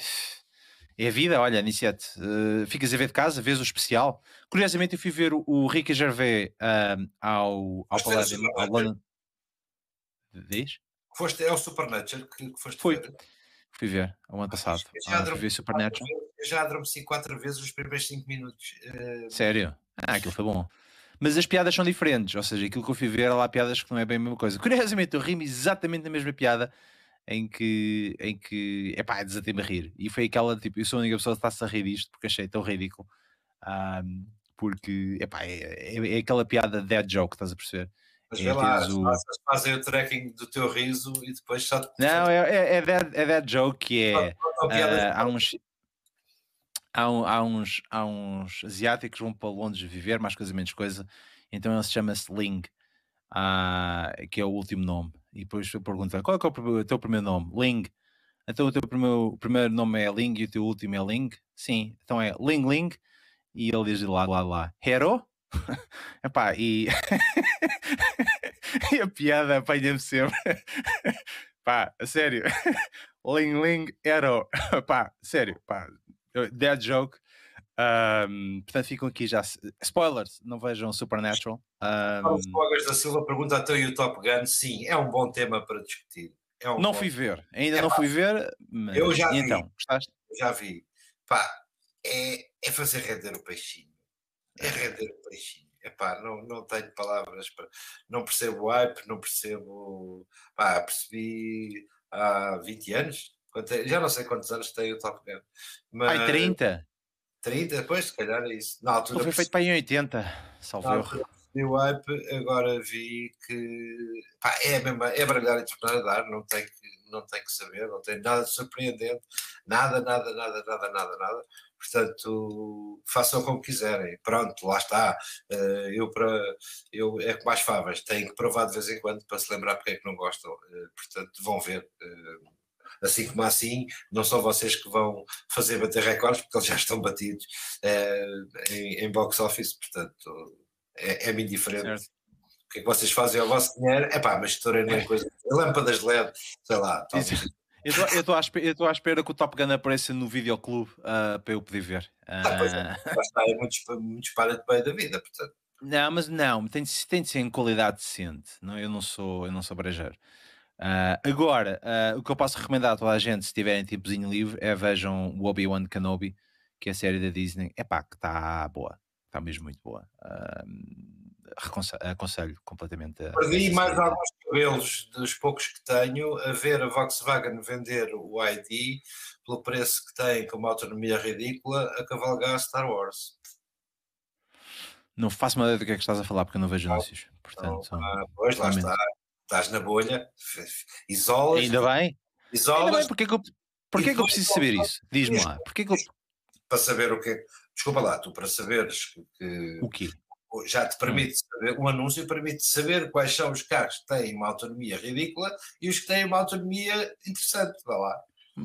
é a vida, olha, Aniciete, uh, ficas a ver de casa, vês o especial. Curiosamente, eu fui ver o, o Ricky Gervais uh, ao, ao Palácio. Ao London. Diz? Foste, é o Supernatural que, que foste Fui. ver? Fui ver, o ano passado. Ah, fui ver Supernatural. Eu já adormeci quatro vezes os primeiros cinco minutos. Uh... Sério? Ah, aquilo foi bom. Mas as piadas são diferentes, ou seja, aquilo que eu fui ver, lá piadas que não é bem a mesma coisa. Curiosamente, eu rimo exatamente na mesma piada em que, em que epá, desatei-me a rir. E foi aquela, tipo, eu sou a única pessoa que está-se a rir disto porque achei tão ridículo. Um, porque, epá, é, é, é, aquela piada dead joke, estás a perceber? Mas vê lá, o... fazem o tracking do teu riso e depois só... Não, é, é, é, dead, é joke que é... Uh, há uns... Há, há, uns, há uns asiáticos que vão para Londres viver, mais coisa menos coisa, então ele se chama-se Ling, uh, que é o último nome. E depois eu pergunto: qual é, é o teu primeiro nome? Ling. Então o teu primeiro, primeiro nome é Ling e o teu último é Ling? Sim, então é Ling Ling. E ele diz lá, lá, lá, Hero? Epá, e... e a piada apanha-me sempre. pá, sério. Ling Ling Hero. pá, sério, pá. Dead joke. Um, portanto, ficam aqui já. Spoilers, não vejam Supernatural. Um, Carlos da Silva pergunta até o Top Gun. Sim, é um bom tema para discutir. É um não fui ver, ainda é, não pá, fui ver. Mas... Eu já vi. Então, gostaste? Já vi. Pá, é, é fazer render o peixinho. É render o peixinho. Epá, não, não tenho palavras para. Não percebo o hype, não percebo. Pá, percebi há 20 anos. Já não sei quantos anos tem o Top Gun. Mas... Ai, 30? 30, depois, se calhar é isso. Na altura. Foi feito para em 80, salvo vi o hype, agora vi que pá, é, mesmo, é baralhar e tornar a dar, não tem, que, não tem que saber, não tem nada de surpreendente, nada, nada, nada, nada, nada, nada. Portanto, façam como quiserem. Pronto, lá está. Eh, eu, para, eu é que mais favas, tenho que provar de vez em quando para se lembrar porque é que não gostam. Eh, portanto, vão ver eh, assim como assim, não são vocês que vão fazer bater recordes, porque eles já estão batidos é, em, em, box office, portanto é, é-me indiferente. Certo. O que é que vocês fazem ao vosso dinheiro? É pá, mas não é coisa. Lâmpadas de LED, sei lá. Eu estou à, espera, à espera que o Top Gun apareça no videoclube uh, para eu poder ver. Uh... Ah, pois é, está, é muito, muito de bem da vida, portanto. Não, mas não, tem, tem de ser em qualidade decente. Não, eu não sou, eu não sou brejeiro. Uh, agora, uh, o que eu posso recomendar a toda a gente, se tiverem tempozinho livre, é vejam o Obi-Wan Kenobi, que é a série da Disney. É pá, que está boa, está mesmo muito boa. Uh, aconselho completamente. Perdi mais alguns cabelos dos poucos que tenho a ver a Volkswagen vender o ID pelo preço que tem, com uma autonomia ridícula, a cavalgar Star Wars. Não faço uma ideia do que é que estás a falar porque eu não vejo anúncios. Portanto, ah, pois lá está estás na bolha, isolas. Ainda bem. Isolas. Ainda bem, porque é que eu, porque é que eu preciso saber isso? Diz-me lá. Porque é que eu... Para saber o quê? Desculpa lá, tu para saberes que. O quê? Já te permite hum. saber, um anúncio permite saber quais são os carros que têm uma autonomia ridícula e os que têm uma autonomia interessante. Vá lá.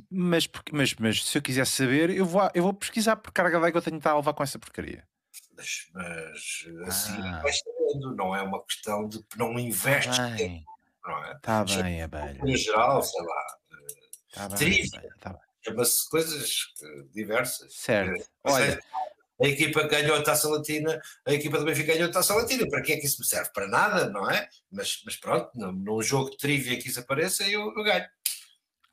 Mas, mas, mas se eu quiser saber, eu vou, eu vou pesquisar por carga d'água que eu tenho de estar a levar com essa porcaria. Mas, mas assim ah. vais sabendo, não é uma questão de não investes tá tempo não é? Está bem, abelha. No geral, sei lá. Está bem, tá bem. Chama-se coisas diversas. Certo. Olha. A equipa ganhou a taça latina, a equipa do Benfica ganhou a taça latina. Para que é que isso me serve? Para nada, não é? Mas, mas pronto, num, num jogo de trivia que isso apareça, eu, eu ganho.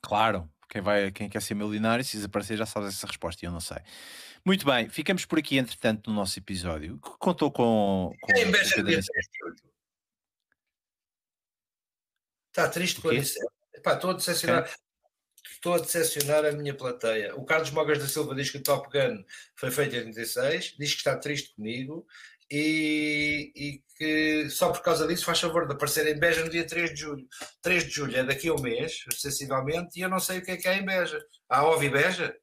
Claro, quem, vai, quem quer ser milionário, se desaparecer, já sabe essa resposta e eu não sei. Muito bem, ficamos por aqui, entretanto, no nosso episódio, que contou com. com é Está triste com a Epá, estou a decepcionar. Estou a decepcionar a minha plateia. O Carlos Mogas da Silva diz que o Top Gun foi feito em 86, diz que está triste comigo e, e, que só por causa disso faz favor de aparecer em Beja no dia 3 de julho. 3 de julho é daqui a um mês, sensivelmente, e eu não sei o que é que há em Beja. Há Ovi Beja?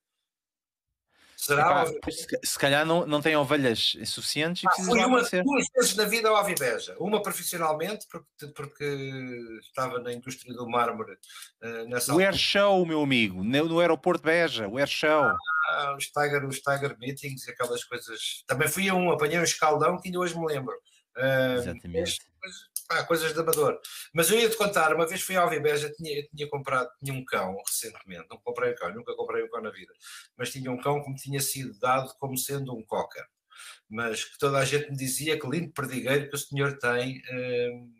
Será? Epá, se, calhar não, não tem ovelhas suficientes e ah, fui uma, duas vezes na vida ao Avibeja. Uma profissionalmente, porque, porque estava na indústria do mármore uh, nessa O Air Show, meu amigo, no, no aeroporto de Beja, o Air Show. Ah, os Tiger, os Tiger Meetings e aquelas coisas. Também fui a um, apanhei um escaldão que ainda hoje me lembro. Uh, Exatamente. Mas, ah, coisas de amador. Mas eu ia te contar, uma vez fui ao Vibeja, tinha, eu tinha comprado, tinha um cão recentemente, não comprei um cão, nunca comprei um cão na vida, mas tinha um cão que me tinha sido dado como sendo um cocker. Mas que toda a gente me dizia que lindo perdigueiro que o senhor tem, hum,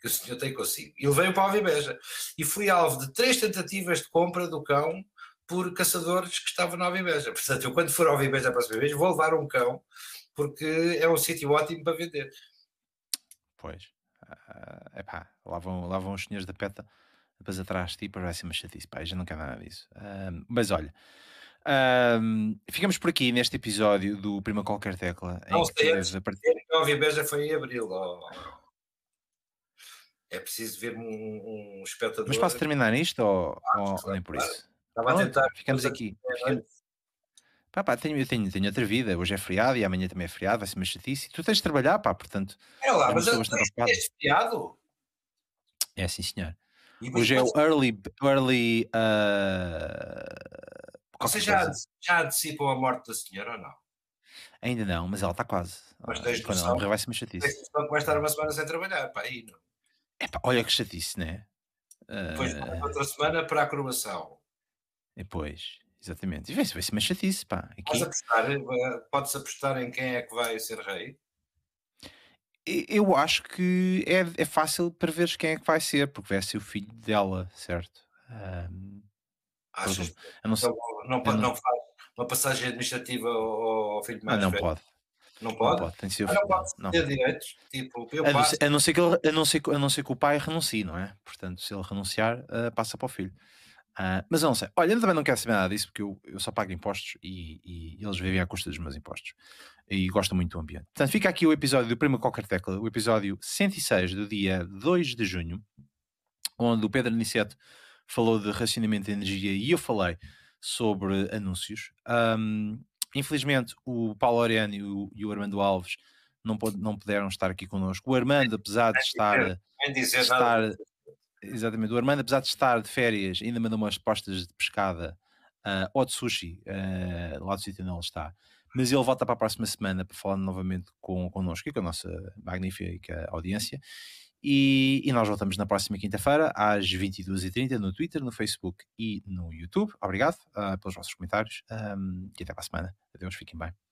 que o senhor tem consigo. E levei-o para o Vibeja. E fui alvo de três tentativas de compra do cão por caçadores que estavam na Alvibeja. Portanto, eu quando for ao Alvibeja a próxima vez, vou levar um cão, porque é um sítio ótimo para vender. Pois uh, epá, lá vão, lá vão os senhores da PETA depois atrás de ti para vai ser uma chatice, pá, já não quero nada disso. Mas olha, uh, ficamos por aqui neste episódio do Prima Qualquer Tecla. Não sei, antes, a partir... a foi em Abril. Oh. É preciso ver um, um espectador. Mas posso terminar isto ou, ah, ou, claro, nem por isso? Estava a tentar. Ficamos aqui. Ficamos... Pá, pá, tenho, eu tenho, tenho outra vida. Hoje é feriado e amanhã também é feriado, vai ser uma chatice. Tu tens de trabalhar, pá, portanto. É lá, mas eu é feriado? É sim, senhor. Hoje é o early. early uh... Você já, já antecipou a morte da senhora ou não? Ainda não, mas ela está quase. Mas tens Quando ela morrer vai ser uma chatice. Tens vai estar uma semana sem trabalhar, pá, aí não. É pá, olha que chatice, né? Depois, uh... outra semana para a cromação. Depois. Exatamente. E vai, vai ser uma chatice, pá. Aqui... Apostar, eh, podes apostar em quem é que vai ser rei? Eu acho que é, é fácil para ver quem é que vai ser, porque vai ser o filho dela, certo? Um, Achas? não, sei, não, não, não, faz uma passagem administrativa ao, filho mais ah, não velho? pode. Não pode? Não pode, tem que ser ah, não pode não. ter direitos. Tipo, a, não ser, a, não ser que ele, a, não ser, a não ser que o pai renuncie, não é? Portanto, se ele renunciar, uh, passa para o filho. Uh, mas eu não sei. Olha, eu também não quero saber nada disso porque eu, eu só pago impostos e, e, eles vivem à custa dos meus impostos. E gostam muito do ambiente. Portanto, fica aqui o episódio do Primo Qualquer Tecla, o episódio 106 do dia 2 de junho, onde o Pedro Aniceto falou de racionamento de energia e eu falei sobre anúncios. Um, infelizmente, o Paulo Oriano e o, e o Armando Alves não, não puderam estar aqui connosco. O Armando, apesar de estar. estar Exatamente. O Armando, apesar de estar de férias, ainda mandou umas postas de pescada uh, ou de sushi uh, lá do sítio onde ele está. Mas ele volta para a próxima semana para falar novamente com, connosco e com a nossa magnífica audiência. E, e nós voltamos na próxima quinta-feira, às 22h30, no Twitter, no Facebook e no YouTube. Obrigado uh, pelos vossos comentários um, e até para a semana. Adeus, fiquem bem.